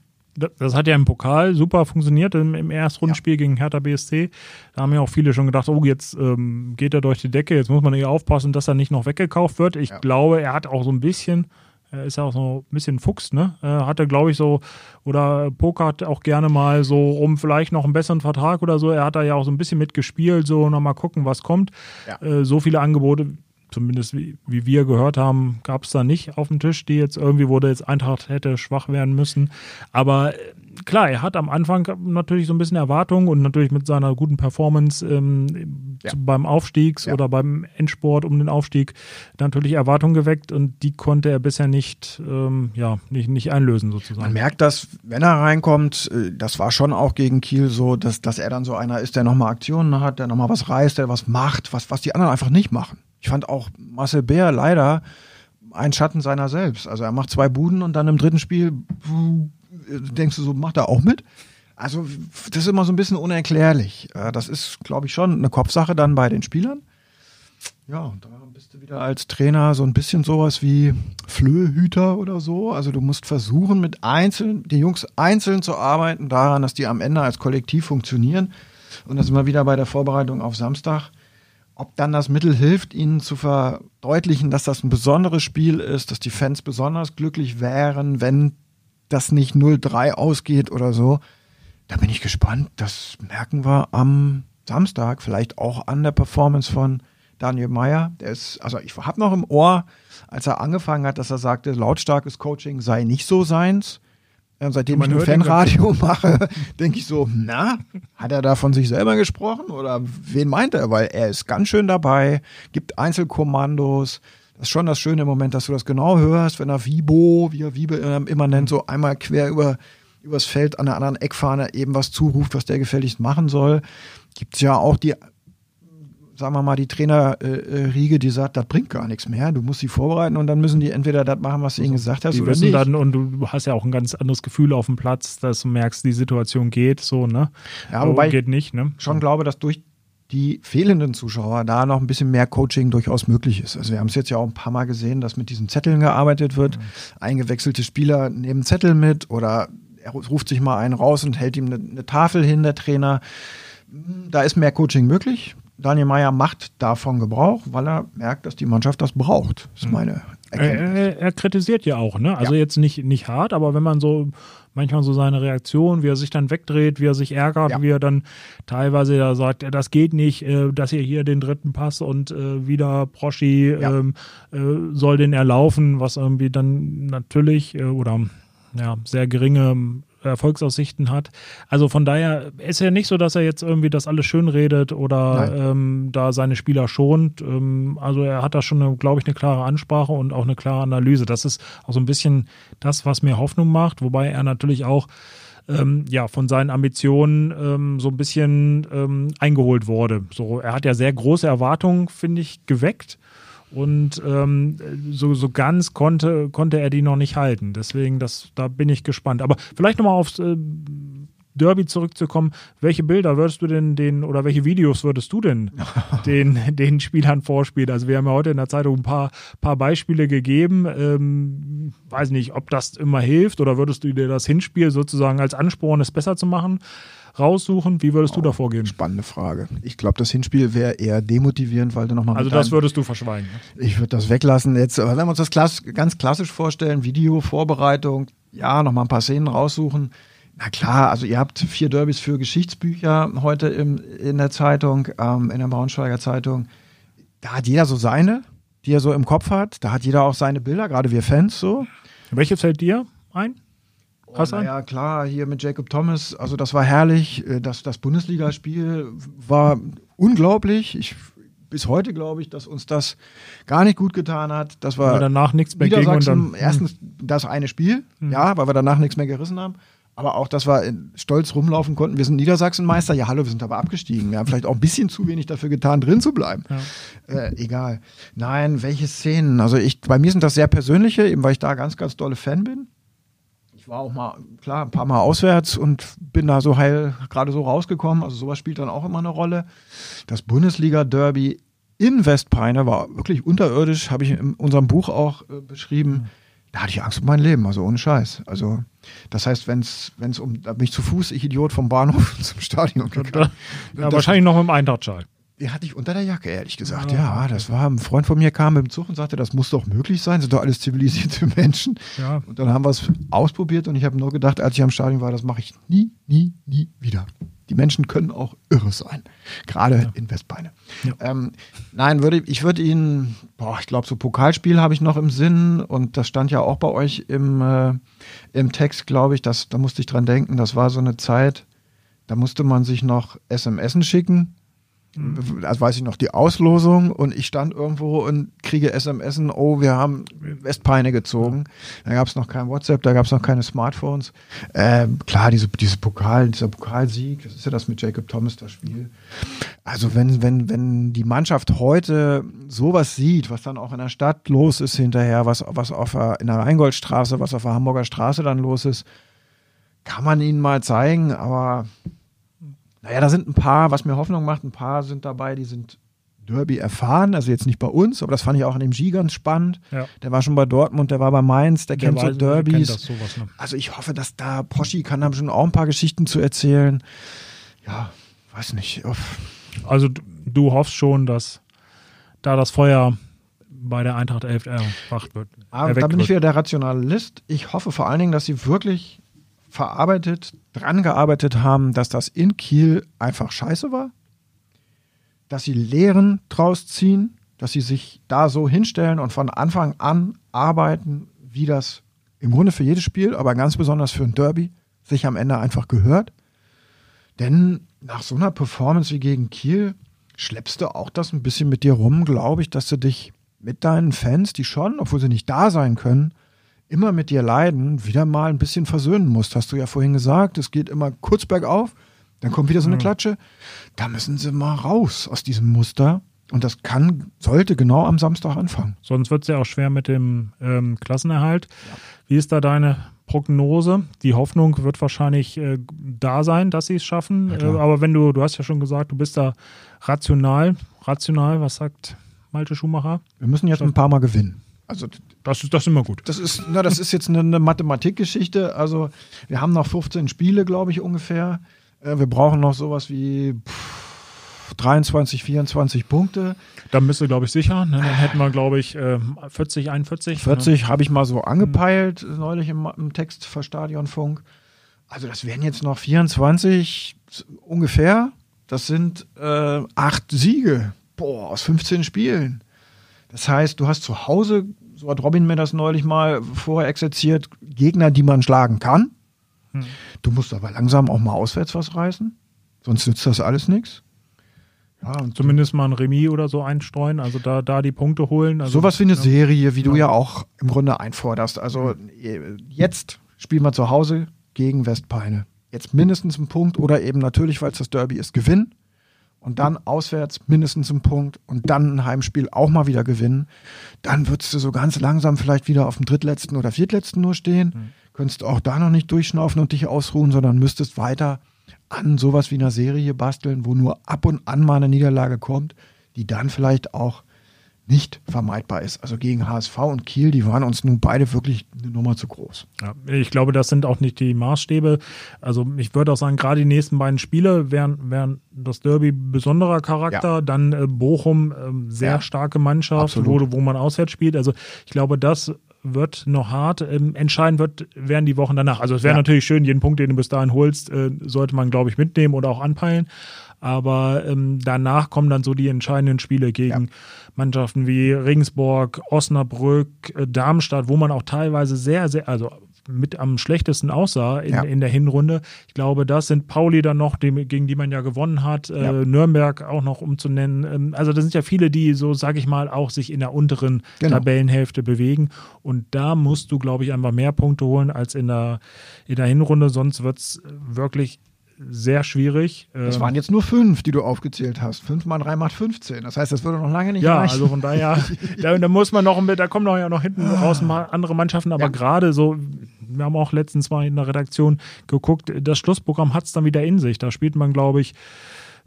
Speaker 2: Das hat ja im Pokal super funktioniert im, im Erstrundenspiel ja. gegen Hertha BSC. Da haben ja auch viele schon gedacht, oh, jetzt ähm, geht er durch die Decke, jetzt muss man eher aufpassen, dass er nicht noch weggekauft wird. Ich ja. glaube, er hat auch so ein bisschen er ist ja auch so ein bisschen Fuchs, ne? Er hatte, glaube ich, so, oder pokert auch gerne mal so um vielleicht noch einen besseren Vertrag oder so. Er hat da ja auch so ein bisschen mitgespielt, so nochmal gucken, was kommt. Ja. Äh, so viele Angebote, zumindest wie, wie wir gehört haben, gab es da nicht auf dem Tisch, die jetzt irgendwie, wo der jetzt Eintracht hätte schwach werden müssen. Aber äh, klar, er hat am Anfang natürlich so ein bisschen Erwartungen und natürlich mit seiner guten Performance ähm, ja. beim Aufstiegs- ja. oder beim Endsport um den Aufstieg natürlich Erwartungen geweckt und die konnte er bisher nicht, ähm, ja, nicht, nicht einlösen sozusagen.
Speaker 3: Man merkt das, wenn er reinkommt, äh, das war schon auch gegen Kiel so, dass, dass er dann so einer ist, der nochmal Aktionen hat, der nochmal was reißt, der was macht, was, was die anderen einfach nicht machen. Ich fand auch Marcel Bär leider ein Schatten seiner selbst. Also er macht zwei Buden und dann im dritten Spiel denkst du so, macht er auch mit? Also das ist immer so ein bisschen unerklärlich. Äh, das ist, glaube ich, schon eine Kopfsache dann bei den Spielern. Ja, da bist du wieder als Trainer so ein bisschen sowas wie Flöhüter oder so. Also du musst versuchen, mit einzeln, die Jungs einzeln zu arbeiten, daran, dass die am Ende als Kollektiv funktionieren. Und das sind wir wieder bei der Vorbereitung auf Samstag. Ob dann das Mittel hilft, ihnen zu verdeutlichen, dass das ein besonderes Spiel ist, dass die Fans besonders glücklich wären, wenn das nicht 0-3 ausgeht oder so. Da bin ich gespannt. Das merken wir am Samstag, vielleicht auch an der Performance von Daniel Meyer. Der ist, also ich habe noch im Ohr, als er angefangen hat, dass er sagte, lautstarkes Coaching sei nicht so seins. Und seitdem ich nur Fanradio mache, denke ich so, na, hat er da von sich selber gesprochen oder wen meint er? Weil er ist ganz schön dabei, gibt Einzelkommandos, das ist schon das Schöne im Moment, dass du das genau hörst, wenn er Vibo, wie er Wiebe immer nennt, so einmal quer über übers Feld an der anderen Eckfahne eben was zuruft, was der gefälligst machen soll. Gibt es ja auch die, sagen wir mal, die Trainerriege, die sagt, das bringt gar nichts mehr. Du musst sie vorbereiten und dann müssen die entweder das machen, was du ihnen gesagt hast,
Speaker 2: die
Speaker 3: oder
Speaker 2: wissen nicht. dann und du hast ja auch ein ganz anderes Gefühl auf dem Platz, dass du merkst, die Situation geht so, ne?
Speaker 3: Ja, wobei geht nicht, ne? Schon glaube, dass durch die fehlenden Zuschauer da noch ein bisschen mehr Coaching durchaus möglich ist. Also wir haben es jetzt ja auch ein paar Mal gesehen, dass mit diesen Zetteln gearbeitet wird. Mhm. Eingewechselte Spieler nehmen Zettel mit oder er ruft sich mal einen raus und hält ihm eine, eine Tafel hin, der Trainer. Da ist mehr Coaching möglich. Daniel Meyer macht davon Gebrauch, weil er merkt, dass die Mannschaft das braucht. Das ist meine
Speaker 2: Erkenntnis. Er, er kritisiert ja auch, ne? Also ja. jetzt nicht, nicht hart, aber wenn man so manchmal so seine Reaktion, wie er sich dann wegdreht, wie er sich ärgert, ja. wie er dann teilweise da sagt, das geht nicht, äh, dass ihr hier den dritten Pass und äh, wieder Proschi ja. ähm, äh, soll den erlaufen, was irgendwie dann natürlich äh, oder ja, sehr geringe Erfolgsaussichten hat. Also von daher ist ja nicht so, dass er jetzt irgendwie das alles schön redet oder ähm, da seine Spieler schont. Ähm, also er hat da schon, glaube ich, eine klare Ansprache und auch eine klare Analyse. Das ist auch so ein bisschen das, was mir Hoffnung macht, wobei er natürlich auch ähm, ja, von seinen Ambitionen ähm, so ein bisschen ähm, eingeholt wurde. So, er hat ja sehr große Erwartungen, finde ich, geweckt. Und ähm, so, so ganz konnte, konnte er die noch nicht halten. Deswegen, das, da bin ich gespannt. Aber vielleicht nochmal aufs äh, Derby zurückzukommen. Welche Bilder würdest du denn den oder welche Videos würdest du denn den, den Spielern vorspielen? Also, wir haben ja heute in der Zeitung ein paar, paar Beispiele gegeben. Ähm, weiß nicht, ob das immer hilft oder würdest du dir das Hinspiel sozusagen als Ansporn, es besser zu machen? Raussuchen? Wie würdest oh, du da vorgehen?
Speaker 3: Spannende Frage. Ich glaube, das Hinspiel wäre eher demotivierend, weil du nochmal.
Speaker 2: Also, das würdest du verschweigen.
Speaker 3: Ich würde das weglassen. Jetzt, aber wenn wir uns das klass ganz klassisch vorstellen, Video, Vorbereitung, ja, nochmal ein paar Szenen raussuchen. Na klar, also ihr habt vier Derbys für Geschichtsbücher heute im, in der Zeitung, ähm, in der Braunschweiger Zeitung. Da hat jeder so seine, die er so im Kopf hat. Da hat jeder auch seine Bilder, gerade wir Fans so.
Speaker 2: Welche fällt dir ein?
Speaker 3: Hast oh, ja, klar, hier mit Jacob Thomas, also das war herrlich. Äh, das, das Bundesligaspiel war unglaublich. Ich, bis heute glaube ich, dass uns das gar nicht gut getan hat. Das war
Speaker 2: weil danach nichts mehr
Speaker 3: ging und dann, erstens hm. das eine Spiel, hm. ja, weil wir danach nichts mehr gerissen haben. Aber auch, dass wir stolz rumlaufen konnten. Wir sind Niedersachsenmeister. Ja, hallo, wir sind aber abgestiegen. Wir haben vielleicht auch ein bisschen zu wenig dafür getan, drin zu bleiben. Ja. Äh, egal. Nein, welche Szenen? Also ich, bei mir sind das sehr persönliche, eben weil ich da ganz, ganz dolle Fan bin ich war auch mal, klar, ein paar Mal auswärts und bin da so heil gerade so rausgekommen. Also sowas spielt dann auch immer eine Rolle. Das Bundesliga-Derby in Westpeine war wirklich unterirdisch, habe ich in unserem Buch auch äh, beschrieben. Da hatte ich Angst um mein Leben, also ohne Scheiß. Also, das heißt, wenn es um, da bin ich zu Fuß, ich Idiot, vom Bahnhof zum Stadion
Speaker 2: gegangen. Ja, wahrscheinlich noch mit dem Eintrachtschal.
Speaker 3: Die hatte ich unter der Jacke, ehrlich gesagt. Ja, ja, das war, ein Freund von mir kam mit dem Zug und sagte, das muss doch möglich sein, sind doch alles zivilisierte Menschen. Ja. Und dann haben wir es ausprobiert und ich habe nur gedacht, als ich am Stadion war, das mache ich nie, nie, nie wieder. Die Menschen können auch irre sein, gerade ja. in Westbeine. Ähm, nein, würde, ich würde Ihnen, boah, ich glaube, so Pokalspiel habe ich noch im Sinn und das stand ja auch bei euch im, äh, im Text, glaube ich, das, da musste ich dran denken, das war so eine Zeit, da musste man sich noch SMS schicken also weiß ich noch, die Auslosung und ich stand irgendwo und kriege SMS, oh, wir haben Westpeine gezogen. Da gab es noch kein WhatsApp, da gab es noch keine Smartphones. Ähm, klar, diese, diese Pokal, dieser Pokalsieg, das ist ja das mit Jacob Thomas, das Spiel. Also wenn, wenn, wenn die Mannschaft heute sowas sieht, was dann auch in der Stadt los ist hinterher, was, was auf der, in der Rheingoldstraße, was auf der Hamburger Straße dann los ist, kann man ihnen mal zeigen, aber naja, da sind ein paar, was mir Hoffnung macht, ein paar sind dabei, die sind Derby erfahren, also jetzt nicht bei uns, aber das fand ich auch an dem G ganz spannend. Ja. Der war schon bei Dortmund, der war bei Mainz, der, der kennt war, so Derbys. Kennt sowas, ne? Also ich hoffe, dass da Poschi kann da schon auch ein paar Geschichten zu erzählen. Ja, weiß nicht.
Speaker 2: Also du hoffst schon, dass da das Feuer bei der Eintracht 11 erwacht wird.
Speaker 3: Aber da bin ich wieder der Rationalist. Ich hoffe vor allen Dingen, dass sie wirklich verarbeitet, dran gearbeitet haben, dass das in Kiel einfach scheiße war, dass sie Lehren draus ziehen, dass sie sich da so hinstellen und von Anfang an arbeiten, wie das im Grunde für jedes Spiel, aber ganz besonders für ein Derby sich am Ende einfach gehört. Denn nach so einer Performance wie gegen Kiel schleppst du auch das ein bisschen mit dir rum, glaube ich, dass du dich mit deinen Fans, die schon, obwohl sie nicht da sein können, immer mit dir leiden, wieder mal ein bisschen versöhnen musst. Hast du ja vorhin gesagt, es geht immer kurz bergauf, dann kommt wieder so eine mhm. Klatsche. Da müssen sie mal raus aus diesem Muster. Und das kann, sollte genau am Samstag anfangen.
Speaker 2: Sonst wird es ja auch schwer mit dem ähm, Klassenerhalt. Ja. Wie ist da deine Prognose? Die Hoffnung wird wahrscheinlich äh, da sein, dass sie es schaffen. Ja, äh, aber wenn du, du hast ja schon gesagt, du bist da rational. Rational, was sagt Malte Schumacher?
Speaker 3: Wir müssen jetzt ein paar Mal gewinnen. Also
Speaker 2: das ist, das immer gut.
Speaker 3: Das ist, na, das ist jetzt eine, eine Mathematikgeschichte. Also wir haben noch 15 Spiele, glaube ich, ungefähr. Äh, wir brauchen noch sowas wie pff, 23, 24 Punkte.
Speaker 2: Da müsste, glaube ich, sicher. Ne? Dann hätten wir, glaube ich, 40, 41.
Speaker 3: 40 ne? habe ich mal so angepeilt, mhm. neulich im, im Text für Stadionfunk. Also das wären jetzt noch 24 ungefähr. Das sind äh, acht Siege. Boah, aus 15 Spielen. Das heißt, du hast zu Hause, so hat Robin mir das neulich mal vorher exerziert, Gegner, die man schlagen kann. Hm. Du musst aber langsam auch mal auswärts was reißen. Sonst nützt das alles nichts.
Speaker 2: Ja, Zumindest mal ein Remis oder so einstreuen, also da, da die Punkte holen. Also,
Speaker 3: Sowas wie eine ja. Serie, wie du ja auch im Grunde einforderst. Also jetzt spielen wir zu Hause gegen Westpeine. Jetzt mindestens einen Punkt oder eben natürlich, weil es das Derby ist, gewinnen und dann auswärts mindestens einen Punkt und dann ein Heimspiel auch mal wieder gewinnen, dann würdest du so ganz langsam vielleicht wieder auf dem drittletzten oder viertletzten nur stehen. Mhm. Könntest auch da noch nicht durchschnaufen und dich ausruhen, sondern müsstest weiter an sowas wie einer Serie basteln, wo nur ab und an mal eine Niederlage kommt, die dann vielleicht auch nicht vermeidbar ist. Also gegen HSV und Kiel, die waren uns nun beide wirklich eine Nummer zu groß.
Speaker 2: Ja, ich glaube, das sind auch nicht die Maßstäbe. Also ich würde auch sagen, gerade die nächsten beiden Spiele wären, wären das Derby besonderer Charakter, ja. dann äh, Bochum äh, sehr ja, starke Mannschaft, wo, wo man auswärts spielt. Also ich glaube, das wird noch hart. Ähm, entscheidend wird, werden die Wochen danach. Also es wäre ja. natürlich schön, jeden Punkt, den du bis dahin holst, äh, sollte man, glaube ich, mitnehmen oder auch anpeilen. Aber ähm, danach kommen dann so die entscheidenden Spiele gegen ja. Mannschaften wie Regensburg, Osnabrück, äh, Darmstadt, wo man auch teilweise sehr, sehr, also mit am schlechtesten aussah in, ja. in der Hinrunde. Ich glaube, das sind Pauli dann noch, die, gegen die man ja gewonnen hat, äh, ja. äh, Nürnberg auch noch umzunennen. Ähm, also das sind ja viele, die so, sage ich mal, auch sich in der unteren genau. Tabellenhälfte bewegen. Und da musst du, glaube ich, einfach mehr Punkte holen als in der, in der Hinrunde, sonst wird es wirklich sehr schwierig.
Speaker 3: Das ähm, waren jetzt nur fünf, die du aufgezählt hast. Fünf mal drei macht 15. Das heißt, das würde noch lange nicht
Speaker 2: ja,
Speaker 3: reichen.
Speaker 2: Ja, also von daher, da, da, muss man noch, da kommen noch ja noch hinten ah. raus mal andere Mannschaften, aber ja. gerade so, wir haben auch letztens mal in der Redaktion geguckt, das Schlussprogramm hat es dann wieder in sich. Da spielt man, glaube ich,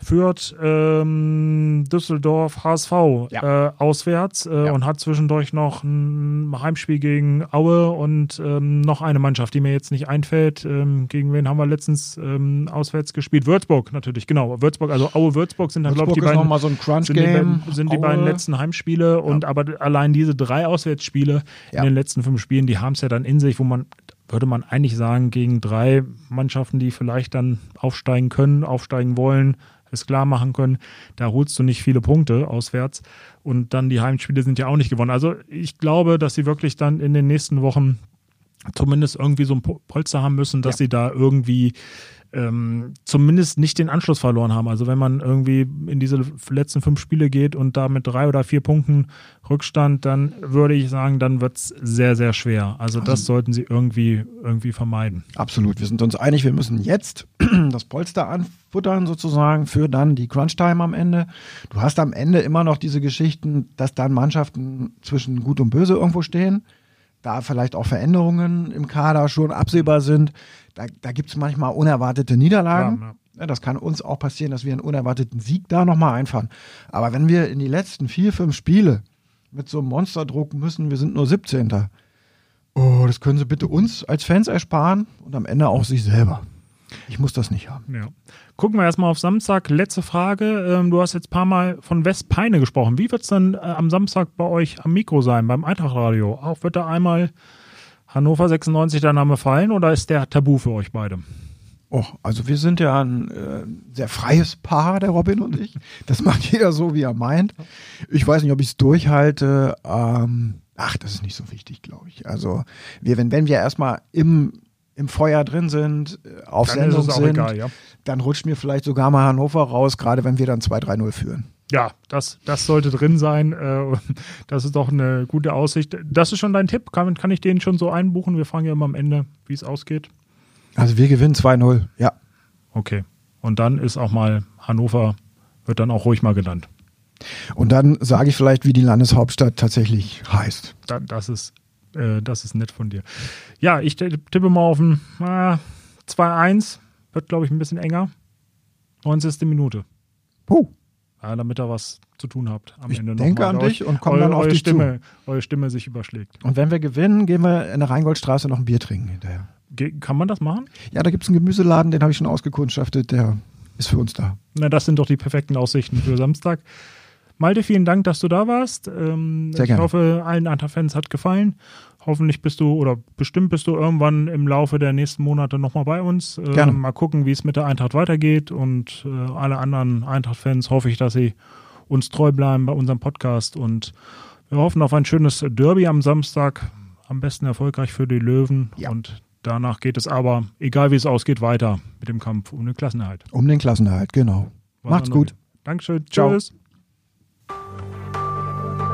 Speaker 2: Fürth, ähm, Düsseldorf, HSV ja. äh, auswärts äh, ja. und hat zwischendurch noch ein Heimspiel gegen Aue und ähm, noch eine Mannschaft, die mir jetzt nicht einfällt. Ähm, gegen wen haben wir letztens ähm, auswärts gespielt? Würzburg natürlich, genau. Würzburg, also Aue, Würzburg sind dann, glaube ich, die beiden,
Speaker 3: so sind
Speaker 2: die, sind die beiden letzten Heimspiele ja. und aber allein diese drei Auswärtsspiele in den letzten fünf Spielen, die haben es ja dann in sich, wo man würde man eigentlich sagen, gegen drei Mannschaften, die vielleicht dann aufsteigen können, aufsteigen wollen, es klar machen können. Da holst du nicht viele Punkte auswärts. Und dann die Heimspiele sind ja auch nicht gewonnen. Also ich glaube, dass sie wirklich dann in den nächsten Wochen zumindest irgendwie so ein Polster haben müssen, dass ja. sie da irgendwie ähm, zumindest nicht den Anschluss verloren haben. Also wenn man irgendwie in diese letzten fünf Spiele geht und da mit drei oder vier Punkten Rückstand, dann würde ich sagen, dann wird es sehr, sehr schwer. Also, also das sollten sie irgendwie, irgendwie vermeiden.
Speaker 3: Absolut. Wir sind uns einig, wir müssen jetzt das Polster anfuttern sozusagen für dann die Crunch-Time am Ende. Du hast am Ende immer noch diese Geschichten, dass dann Mannschaften zwischen Gut und Böse irgendwo stehen da vielleicht auch Veränderungen im Kader schon absehbar sind. Da, da gibt es manchmal unerwartete Niederlagen. Ja, ja. Das kann uns auch passieren, dass wir einen unerwarteten Sieg da nochmal einfahren. Aber wenn wir in die letzten vier, fünf Spiele mit so einem Monsterdruck müssen, wir sind nur 17. Oh, das können Sie bitte uns als Fans ersparen und am Ende auch sich selber. Ich muss das nicht haben.
Speaker 2: Ja. Gucken wir erstmal auf Samstag. Letzte Frage. Ähm, du hast jetzt ein paar Mal von Westpeine gesprochen. Wie wird es dann äh, am Samstag bei euch am Mikro sein, beim Eintrachtradio? Auch wird da einmal Hannover 96 der Name fallen oder ist der tabu für euch beide?
Speaker 3: Oh, also wir sind ja ein äh, sehr freies Paar, der Robin und ich. Das macht jeder so, wie er meint. Ich weiß nicht, ob ich es durchhalte. Ähm, ach, das ist nicht so wichtig, glaube ich. Also wir, wenn, wenn wir erstmal im im Feuer drin sind, äh, auf dann Sendung sind, egal, ja. dann rutscht mir vielleicht sogar mal Hannover raus, gerade wenn wir dann 2-3-0 führen.
Speaker 2: Ja, das, das sollte drin sein. Äh, das ist doch eine gute Aussicht. Das ist schon dein Tipp. Kann, kann ich den schon so einbuchen? Wir fragen ja immer am Ende, wie es ausgeht.
Speaker 3: Also wir gewinnen 2-0, ja.
Speaker 2: Okay. Und dann ist auch mal Hannover, wird dann auch ruhig mal genannt.
Speaker 3: Und dann sage ich vielleicht, wie die Landeshauptstadt tatsächlich heißt.
Speaker 2: das ist äh, das ist nett von dir. Ja, ich tippe mal auf ein äh, 2-1. Wird, glaube ich, ein bisschen enger. 90. Minute.
Speaker 3: Puh.
Speaker 2: Ja, damit ihr was zu tun habt am
Speaker 3: Ich
Speaker 2: Ende
Speaker 3: denke
Speaker 2: nochmal.
Speaker 3: an dich und komm
Speaker 2: eure,
Speaker 3: dann auf
Speaker 2: eure
Speaker 3: dich zu.
Speaker 2: Stimme, Eure Stimme sich überschlägt.
Speaker 3: Und wenn wir gewinnen, gehen wir in der Rheingoldstraße noch ein Bier trinken hinterher.
Speaker 2: Ge kann man das machen?
Speaker 3: Ja, da gibt es einen Gemüseladen, den habe ich schon ausgekundschaftet, der ist für uns da.
Speaker 2: Na, das sind doch die perfekten Aussichten für Samstag. Malte, vielen Dank, dass du da warst. Ähm,
Speaker 3: Sehr
Speaker 2: ich
Speaker 3: gerne.
Speaker 2: hoffe, allen Eintracht-Fans hat gefallen. Hoffentlich bist du oder bestimmt bist du irgendwann im Laufe der nächsten Monate nochmal bei uns. Ähm,
Speaker 3: Gerne.
Speaker 2: Mal gucken, wie es mit der Eintracht weitergeht. Und äh, alle anderen Eintracht-Fans hoffe ich, dass sie uns treu bleiben bei unserem Podcast. Und wir hoffen auf ein schönes Derby am Samstag. Am besten erfolgreich für die Löwen.
Speaker 3: Ja.
Speaker 2: Und danach geht es aber, egal wie es ausgeht, weiter mit dem Kampf um den Klassenerhalt.
Speaker 3: Um den Klassenerhalt, genau.
Speaker 2: Was
Speaker 3: Macht's gut.
Speaker 2: geht. Dankeschön.
Speaker 3: Ciao.
Speaker 2: Tschüss.